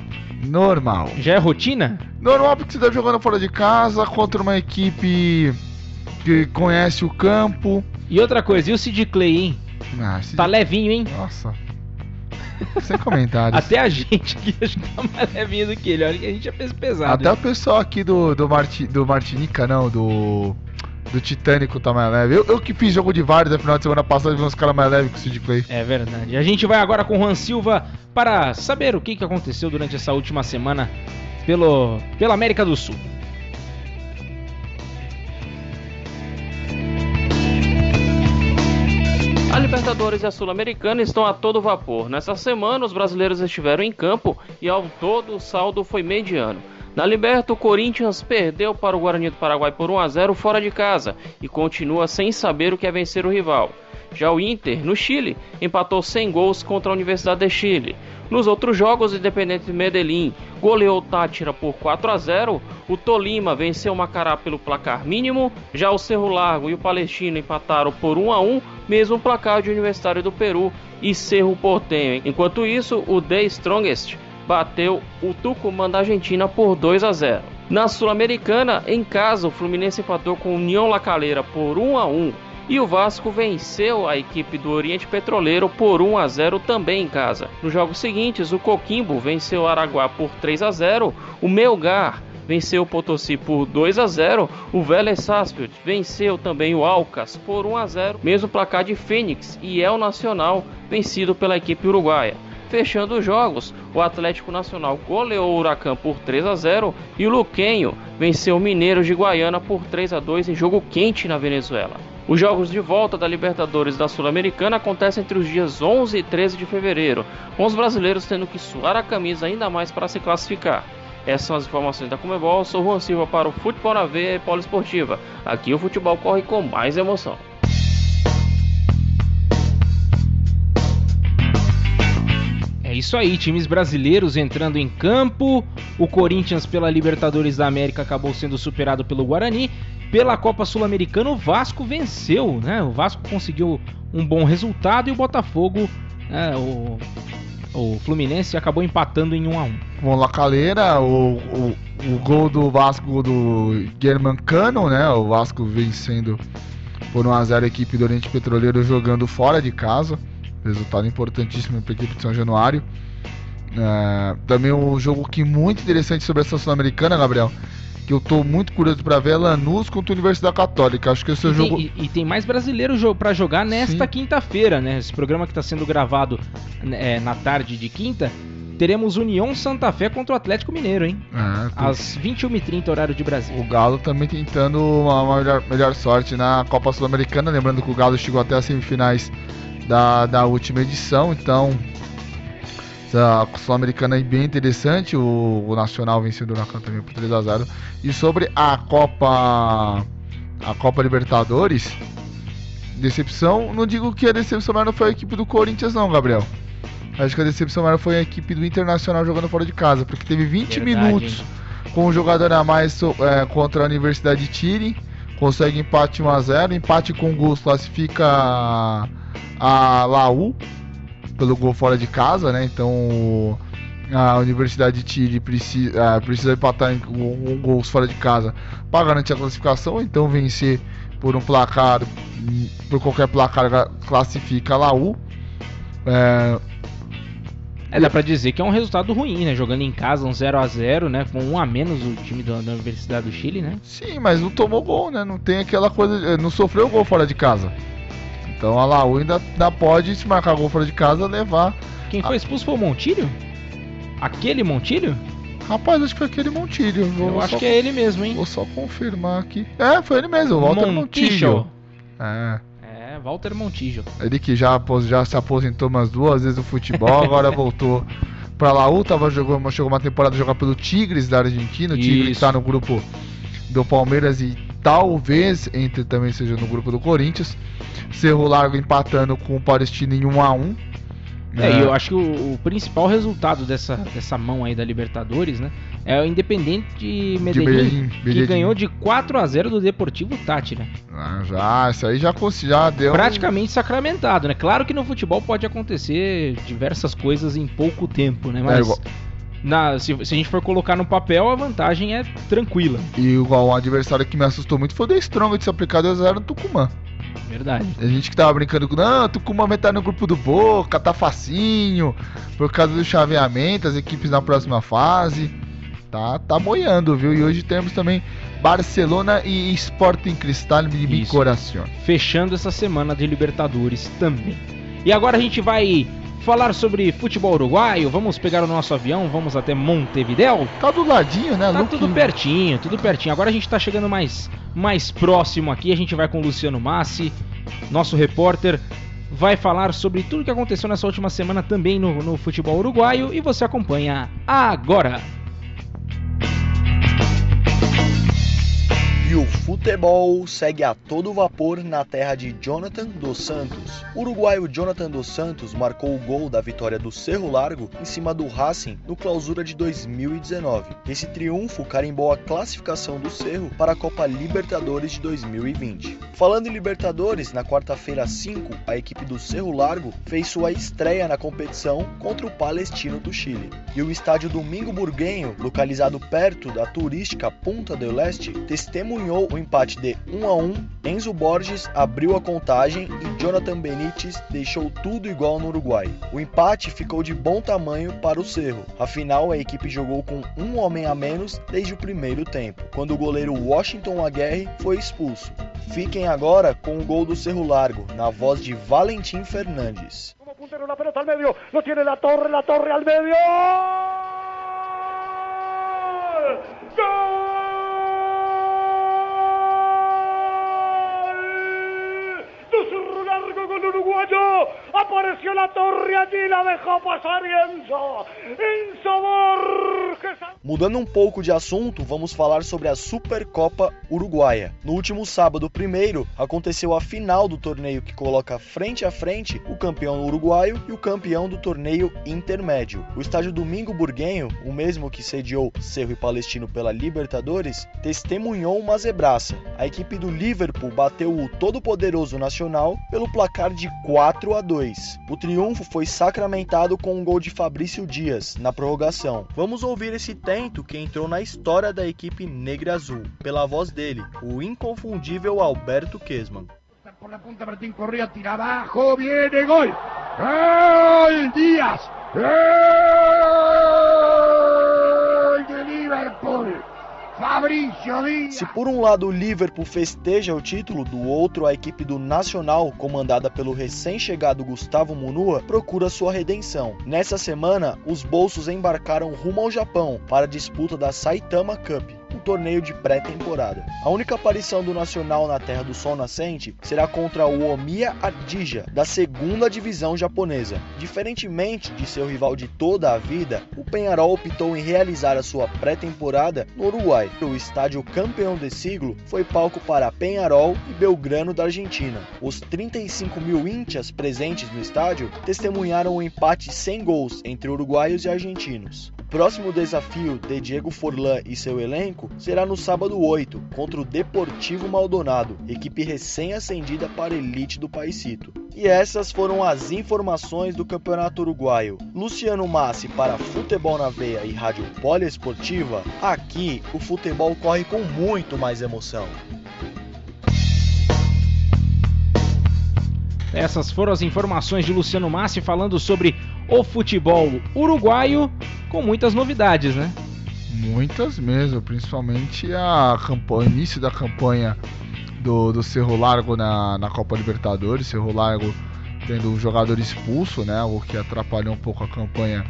Normal. Já é rotina? Normal porque você tá jogando fora de casa contra uma equipe que conhece o campo. E outra coisa, e o Sid Clay, hein? Ah, esse- Tá levinho, hein? Nossa. Sem comentários. Até a gente aqui acho que tá mais levinho do que ele. Olha que a gente é peso pesado. Até o pessoal aqui do, do, Marti, do Martinica, não, do. Do Titânico tá mais leve. Eu, eu que fiz jogo de vários no final de semana passada vi uns caras mais leves que o Sid Clay. É verdade. A gente vai agora com o Juan Silva para saber o que, que aconteceu durante essa última semana pelo, pela América do Sul. A Libertadores e a Sul-Americana estão a todo vapor. Nessa semana, os brasileiros estiveram em campo e, ao todo, o saldo foi mediano. Na Liberta, o Corinthians perdeu para o Guarani do Paraguai por 1 a 0 fora de casa e continua sem saber o que é vencer o rival. Já o Inter, no Chile, empatou sem gols contra a Universidade de Chile. Nos outros jogos, o Independente Medellín goleou o Tátira por 4 a 0, o Tolima venceu o Macará pelo placar mínimo, já o Cerro Largo e o Palestino empataram por 1 a 1, mesmo placar de Universitário do Peru e Cerro Porteño. Enquanto isso, o The Strongest bateu o Tucumã da Argentina por 2 a 0. Na Sul-Americana, em casa, o Fluminense empatou com o União La Calera por 1 a 1 e o Vasco venceu a equipe do Oriente Petroleiro por 1 a 0 também em casa. Nos jogos seguintes, o Coquimbo venceu o Araguá por 3 a 0, o Melgar venceu o Potosí por 2 a 0, o Vélez Sarsfield venceu também o Alcas por 1 a 0, mesmo placar de Fênix e El Nacional vencido pela equipe uruguaia. Fechando os jogos, o Atlético Nacional goleou o Huracan por 3 a 0 e o Luquenho venceu o Mineiros de Guaiana por 3 a 2 em jogo quente na Venezuela. Os jogos de volta da Libertadores da Sul-Americana acontecem entre os dias 11 e 13 de fevereiro, com os brasileiros tendo que suar a camisa ainda mais para se classificar. Essas são as informações da Comebol. Sou Juan Silva para o Futebol na Veia e Poliesportiva. Aqui o futebol corre com mais emoção. É isso aí, times brasileiros entrando em campo. O Corinthians pela Libertadores da América acabou sendo superado pelo Guarani. Pela Copa Sul-Americana, o Vasco venceu, né? O Vasco conseguiu um bom resultado e o Botafogo, né, o, o Fluminense acabou empatando em 1 a 1. Bom, La Calera, o, o, o gol do Vasco do German Cano, né? O Vasco vencendo por 1x0 a equipe do Oriente Petroleiro jogando fora de casa. Resultado importantíssimo para a equipe de São Januário. É, também um jogo que muito interessante sobre essa Sul-Americana, Gabriel. Que eu tô muito curioso para ver é Lanús contra a Universidade Católica. Acho que esse é o jogo. tem, e- e tem mais brasileiro para jogar nesta quinta-feira, né? Esse programa que está sendo gravado é, na tarde de quinta. Teremos União Santa Fé contra o Atlético Mineiro, hein? Tô- Às 21h30, horário de Brasília. O Galo também tentando uma uma melhor, melhor sorte na Copa Sul-Americana. Lembrando que o Galo chegou até as semifinais da, da última edição. Então, essa Sul-Americana é bem interessante. O, o Nacional venceu o Huracan também por 3x0. E sobre a Copa. A Copa Libertadores. Decepção, não digo que a decepção maior não foi a equipe do Corinthians, não, Gabriel. Acho que a decepção maior foi a equipe do Internacional jogando fora de casa, porque teve 20 Verdade, minutos hein? com um jogador a mais é, contra a Universidade de Chile. Consegue empate 1x0. Empate com gols classifica a, a Laú pelo gol fora de casa, né? Então a Universidade de Chile precisa, precisa empatar em, com gols fora de casa para garantir a classificação. Então vencer por um placar, por qualquer placar, classifica a Laú. É, É, dá pra dizer que é um resultado ruim, né? Jogando em casa, um 0x0, né? Com um a menos o time da, da Universidade do Chile, né? Sim, mas não tomou gol, né? Não tem aquela coisa. eh, Não sofreu gol fora de casa. Então a Laú ainda, ainda pode, se marcar gol fora de casa, levar. Quem foi expulso foi o Montilho? Aquele Montilho? Rapaz, acho que foi aquele Montilho. Vou Eu acho que é ele mesmo, hein? Vou só confirmar aqui. É, foi ele mesmo, o Walter Montijo. É. É, Walter Montijo. Ele que já, já se aposentou umas duas vezes no futebol, agora voltou pra Laú, tava jogando, chegou uma temporada a jogar pelo Tigres da Argentina, o Tigres Isso. tá no grupo do Palmeiras e talvez entre também seja no grupo do Corinthians. Cerro Largo empatando com o Palestino em 1 a 1 É, e eu acho que o, o principal resultado dessa, dessa mão aí da Libertadores, né? É o Independente de Medellín, Medellín, que Medellín. ganhou de 4 a 0 do Deportivo Tátira. Ah, já, isso aí já, já deu. Praticamente sacramentado, né? Claro que no futebol pode acontecer diversas coisas em pouco tempo, né? Mas É, igual- na- se, se a gente for colocar no papel, a vantagem é tranquila. E igual um adversário que me assustou muito foi o The Strong de se aplicar 2x0 no Tucumã. Verdade. A gente que tava brincando com, não, Tucumã vai estar no grupo do Boca, tá facinho, por causa do chaveamento, as equipes na próxima fase. Tá, tá moiando, viu? E hoje temos também Barcelona e Sporting Cristal de mi Isso. coração. Fechando essa semana de Libertadores também. E agora a gente vai falar sobre futebol uruguaio. Vamos pegar o nosso avião, vamos até Montevideo. Tá do ladinho, né, Tá Luque? tudo pertinho, tudo pertinho. Agora a gente tá chegando mais, mais próximo aqui. A gente vai com o Luciano Massi, nosso repórter. Vai falar sobre tudo que aconteceu nessa última semana também no, no futebol uruguaio. E você acompanha agora. E o futebol segue a todo vapor na terra de Jonathan dos Santos. O uruguaio Jonathan dos Santos marcou o gol da vitória do Cerro Largo em cima do Racing no clausura de 2019. Esse triunfo carimbou a classificação do Cerro para a Copa Libertadores de 2020. Falando em Libertadores, na quarta-feira 5, a equipe do Cerro Largo fez sua estreia na competição contra o Palestino do Chile. E o estádio Domingo Burguenho, localizado perto da turística Punta del Este, testemunhou o empate de 1 a 1. Enzo Borges abriu a contagem e Jonathan Benítez deixou tudo igual no Uruguai. O empate ficou de bom tamanho para o Cerro. Afinal, a equipe jogou com um homem a menos desde o primeiro tempo, quando o goleiro Washington Aguirre foi expulso. Fiquem agora com o gol do Cerro Largo, na voz de Valentim Fernandes. ¡Gol! De Cerro Largo con uruguayo. Apareció la torre allí, la dejó pasar Enzo. Enzo Borges. Mudando um pouco de assunto, vamos falar sobre a Supercopa Uruguaia. No último sábado, primeiro, aconteceu a final do torneio que coloca frente a frente o campeão uruguaio e o campeão do torneio intermédio. O estádio Domingo Burguenho, o mesmo que sediou Cerro e Palestino pela Libertadores, testemunhou uma zebraça. A equipe do Liverpool bateu o todo-poderoso Nacional pelo placar de 4 a 2. O triunfo foi sacramentado com um gol de Fabrício Dias na prorrogação. Vamos ouvir esse tento que entrou na história da equipe negra azul, pela voz dele, o inconfundível Alberto Kesman. Por la punta Martín Correa, tira abajo, viene gol. ¡Gol! Díaz. ¡Gol de Liverpool! Se por um lado o Liverpool festeja o título, do outro a equipe do Nacional, comandada pelo recém-chegado Gustavo Munua, procura sua redenção. Nessa semana, os bolsos embarcaram rumo ao Japão para a disputa da Saitama Cup, um torneio de pré-temporada. A única aparição do Nacional na Terra do Sol Nascente será contra o Omiya Ardija, da segunda divisão japonesa. Diferentemente de seu rival de toda a vida, o Penharol optou em realizar a sua pré-temporada no Uruguai. O estádio campeão de siglo foi palco para Penharol e Belgrano da Argentina. Os 35 mil íntias presentes no estádio testemunharam um empate sem gols entre uruguaios e argentinos. Próximo desafio de Diego Forlan e seu elenco será no sábado 8, contra o Deportivo Maldonado, equipe recém-ascendida para a elite do Paisito. E essas foram as informações do Campeonato Uruguaio. Luciano Massi para Futebol na Veia e Rádio Poliesportiva. Aqui o futebol corre com muito mais emoção. Essas foram as informações de Luciano Massi falando sobre o futebol uruguaio com muitas novidades, né? Muitas mesmo, principalmente a campanha, início da campanha do, do Cerro Largo na, na Copa Libertadores. Cerro Largo tendo um jogador expulso, né? O que atrapalhou um pouco a campanha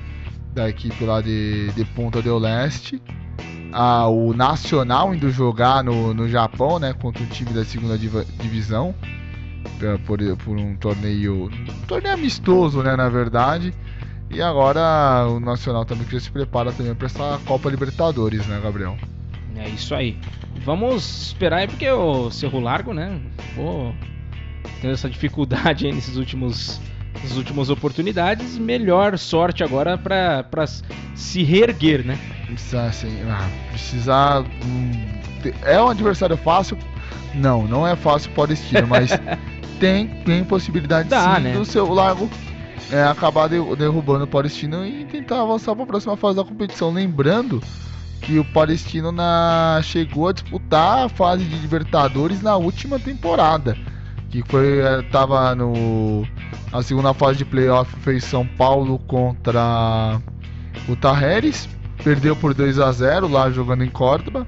da equipe lá de, de Ponta del Leste. Ah, o Nacional indo jogar no, no Japão, né? Contra o time da segunda divisão. Por, por um torneio. Um torneio amistoso, né? Na verdade. E agora o Nacional também que já se prepara também para essa Copa Libertadores, né, Gabriel? É isso aí. Vamos esperar aí porque o Cerro Largo, né? Pô, tendo essa dificuldade aí nesses últimos nas últimas oportunidades. Melhor sorte agora para se reerguer, né? Precisa, assim, ah, precisar. hum, É um adversário fácil? Não, não é fácil o Palestino, mas tem, tem possibilidade Dá, sim né? do seu Lago é, acabar de- derrubando o Palestino e tentar avançar para a próxima fase da competição. Lembrando que o Palestino na, chegou a disputar a fase de Libertadores na última temporada. Que foi. eh, tava no. A segunda fase de playoff fez São Paulo contra o Tarreres. Perdeu por 2 a 0 lá jogando em Córdoba.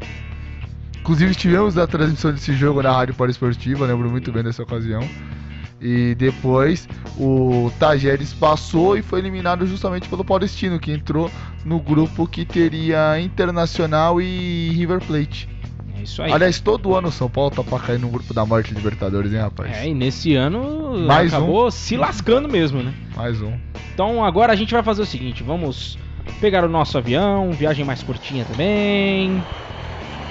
Inclusive estivemos na transmissão desse jogo na Rádio Poliesportiva, lembro muito bem dessa ocasião. E depois o Tajeres passou e foi eliminado justamente pelo Palestino, que entrou no grupo que teria Internacional e River Plate. É isso aí. Aliás, todo ano o São Paulo tá pra cair no grupo da morte Libertadores, hein, rapaz? É, e nesse ano Mais acabou se lascando mesmo, né? Mais um. Então agora a gente vai fazer o seguinte, vamos pegar o nosso avião, viagem mais curtinha também.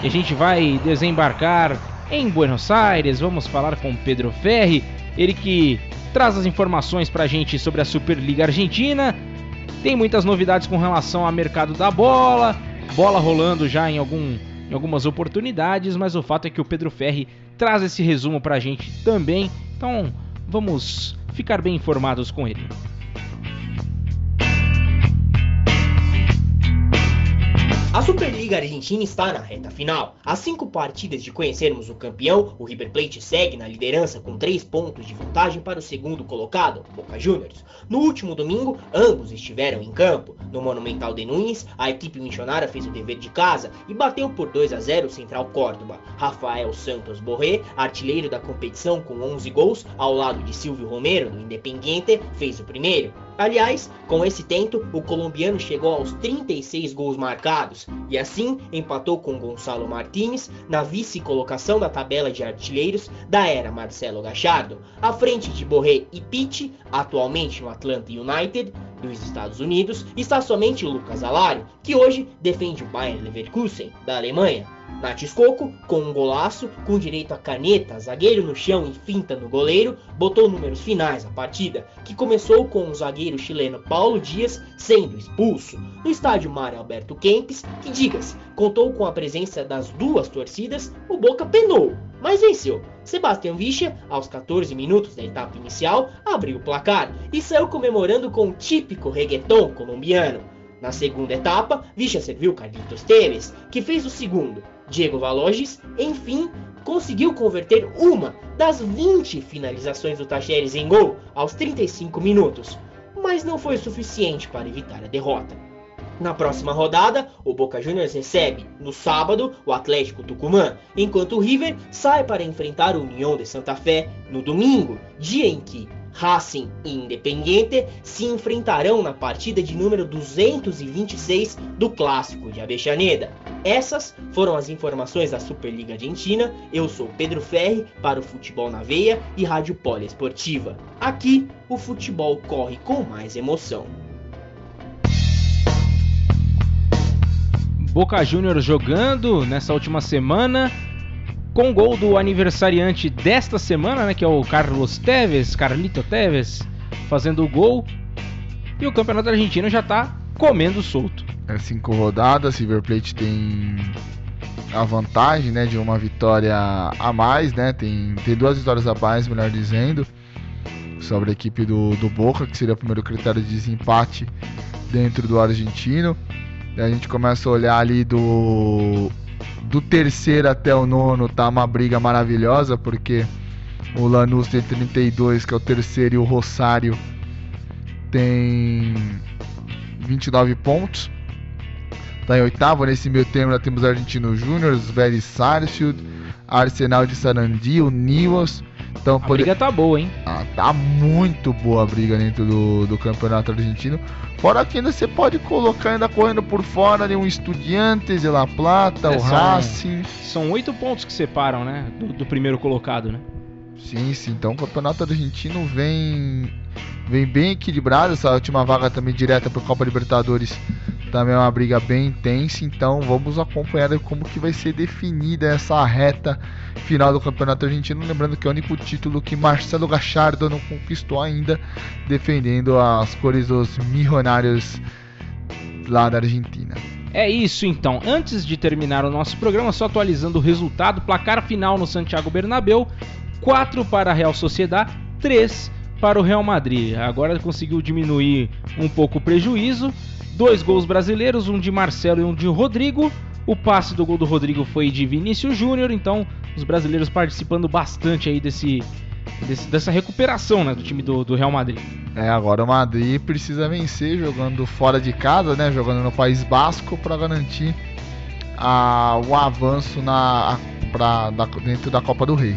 E a gente vai desembarcar em Buenos Aires, vamos falar com Pedro Ferri, ele que traz as informações pra gente sobre a Superliga Argentina. Tem muitas novidades com relação ao mercado da bola, bola rolando já em, algum, em algumas oportunidades, mas o fato é que o Pedro Ferri traz esse resumo pra gente também. Então vamos ficar bem informados com ele. A Superliga Argentina está na reta final. Há cinco partidas de conhecermos o campeão, o River Plate segue na liderança com três pontos de vantagem para o segundo colocado, Boca Juniors. No último domingo, ambos estiveram em campo. No Monumental de Nunes, a equipe missionária fez o dever de casa e bateu por 2 a 0 o Central Córdoba. Rafael Santos Borré, artilheiro da competição com 11 gols, ao lado de Silvio Romero, do Independiente, fez o primeiro. Aliás, com esse tento, o colombiano chegou aos 36 gols marcados e assim empatou com Gonçalo Martins na vice-colocação da tabela de artilheiros da era Marcelo Gachardo, à frente de Borré e Pitt, atualmente no Atlanta United dos Estados Unidos, está somente Lucas Alario, que hoje defende o Bayern Leverkusen da Alemanha. Nath Coco, com um golaço, com direito a caneta, zagueiro no chão e finta no goleiro, botou números finais à partida, que começou com o zagueiro chileno Paulo Dias sendo expulso. No estádio Mário Alberto Kempes, que diga-se, contou com a presença das duas torcidas, o Boca penou, mas venceu. Sebastião Vicha, aos 14 minutos da etapa inicial, abriu o placar e saiu comemorando com o típico reggaeton colombiano. Na segunda etapa, Vicha serviu Carlitos Teves, que fez o segundo. Diego Valoges, enfim, conseguiu converter uma das 20 finalizações do Tajeres em gol aos 35 minutos, mas não foi suficiente para evitar a derrota. Na próxima rodada, o Boca Juniors recebe, no sábado, o Atlético Tucumã, enquanto o River sai para enfrentar o União de Santa Fé no domingo, dia em que Racing e Independiente se enfrentarão na partida de número 226 do Clássico de Avexaneda. Essas foram as informações da Superliga Argentina. Eu sou Pedro Ferri para o Futebol na Veia e Rádio Poliesportiva. Aqui o futebol corre com mais emoção. Boca Juniors jogando nessa última semana com gol do aniversariante desta semana, né, que é o Carlos Teves, Carlito Teves, fazendo o gol. E o Campeonato Argentino já tá comendo solto. É cinco rodadas, River Plate tem a vantagem, né, de uma vitória a mais, né? Tem, tem duas vitórias a mais, melhor dizendo, sobre a equipe do, do Boca, que seria o primeiro critério de desempate dentro do argentino. A gente começa a olhar ali do do terceiro até o nono tá uma briga maravilhosa, porque o Lanús tem 32, que é o terceiro, e o Rosário tem 29 pontos. Tá em oitavo, nesse meio termo nós temos Argentino Júnior, Vélez Sarsfield, Arsenal de Sarandi, o Nivas. Então, A briga tá boa, hein? Ah, tá muito boa a briga dentro do, do campeonato argentino. Fora que ainda você pode colocar ainda correndo por fora ali um Estudiantes de La Plata, É, o são- Racing. São oito pontos que separam, né? Do, do primeiro colocado, né? Sim, sim. Então o campeonato argentino vem vem bem equilibrado. Essa última vaga também direta para Copa Libertadores também é uma briga bem intensa. Então vamos acompanhar como que vai ser definida essa reta final do Campeonato Argentino. Lembrando que é o único título que Marcelo Gachardo não conquistou ainda, defendendo as cores dos milionários lá da Argentina. É isso então. Antes de terminar o nosso programa, só atualizando o resultado: placar final no Santiago Bernabéu: 4 para a Real Sociedad, 3 para o Real Madrid. Agora conseguiu diminuir um pouco o prejuízo. Dois gols brasileiros, um de Marcelo e um de Rodrigo. O passe do gol do Rodrigo foi de Vinícius Júnior, então os brasileiros participando bastante aí desse, desse, dessa recuperação né, do time do, do, Real Madrid. É, agora o Madrid precisa vencer jogando fora de casa, né, jogando no País Basco para garantir a, o avanço na, pra, da, dentro da Copa do Rei.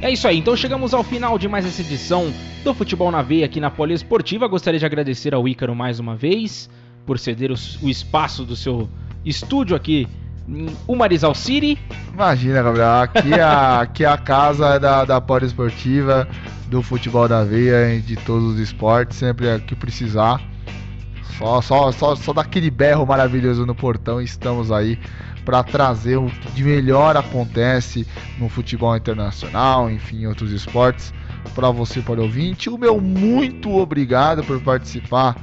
É isso aí, então chegamos ao final de mais essa edição do Futebol na Veia aqui na Poliesportiva. Gostaria de agradecer ao Ícaro mais uma vez por ceder o, o espaço do seu estúdio aqui em Umarizal City. Imagina, Gabriel, aqui, é a, aqui é a casa da, da Poliesportiva, do futebol da veia, de todos os esportes, sempre que precisar. Só, só, só, só daquele berro maravilhoso no portão, estamos aí para trazer o que de melhor acontece no futebol internacional, enfim, em outros esportes, para você, para o ouvinte. O meu muito obrigado por participar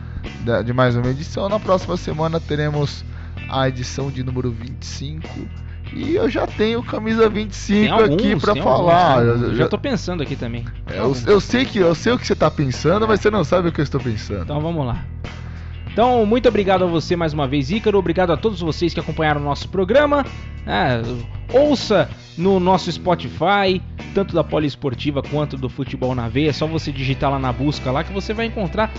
de mais uma edição. Na próxima semana teremos a edição de número 25. E eu já tenho camisa 25 alguns, aqui para falar. Alguns, eu, já tô pensando aqui também. É, eu, eu, sei que eu sei o que você tá pensando, mas você não sabe o que eu estou pensando. Então vamos lá. Então, muito obrigado a você mais uma vez, Ícaro. Obrigado a todos vocês que acompanharam o nosso programa. É, ouça no nosso Spotify, tanto da Poliesportiva quanto do Futebol na Veia. É só você digitar lá na busca lá que você vai encontrar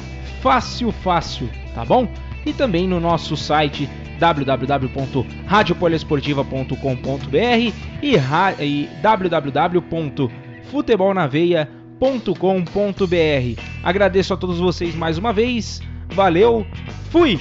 fácil, fácil, tá bom? E também no nosso site www.radiopoliesportiva.com.br e, e www.futebolnaveia.com.br. Agradeço a todos vocês mais uma vez. Valeu, fui!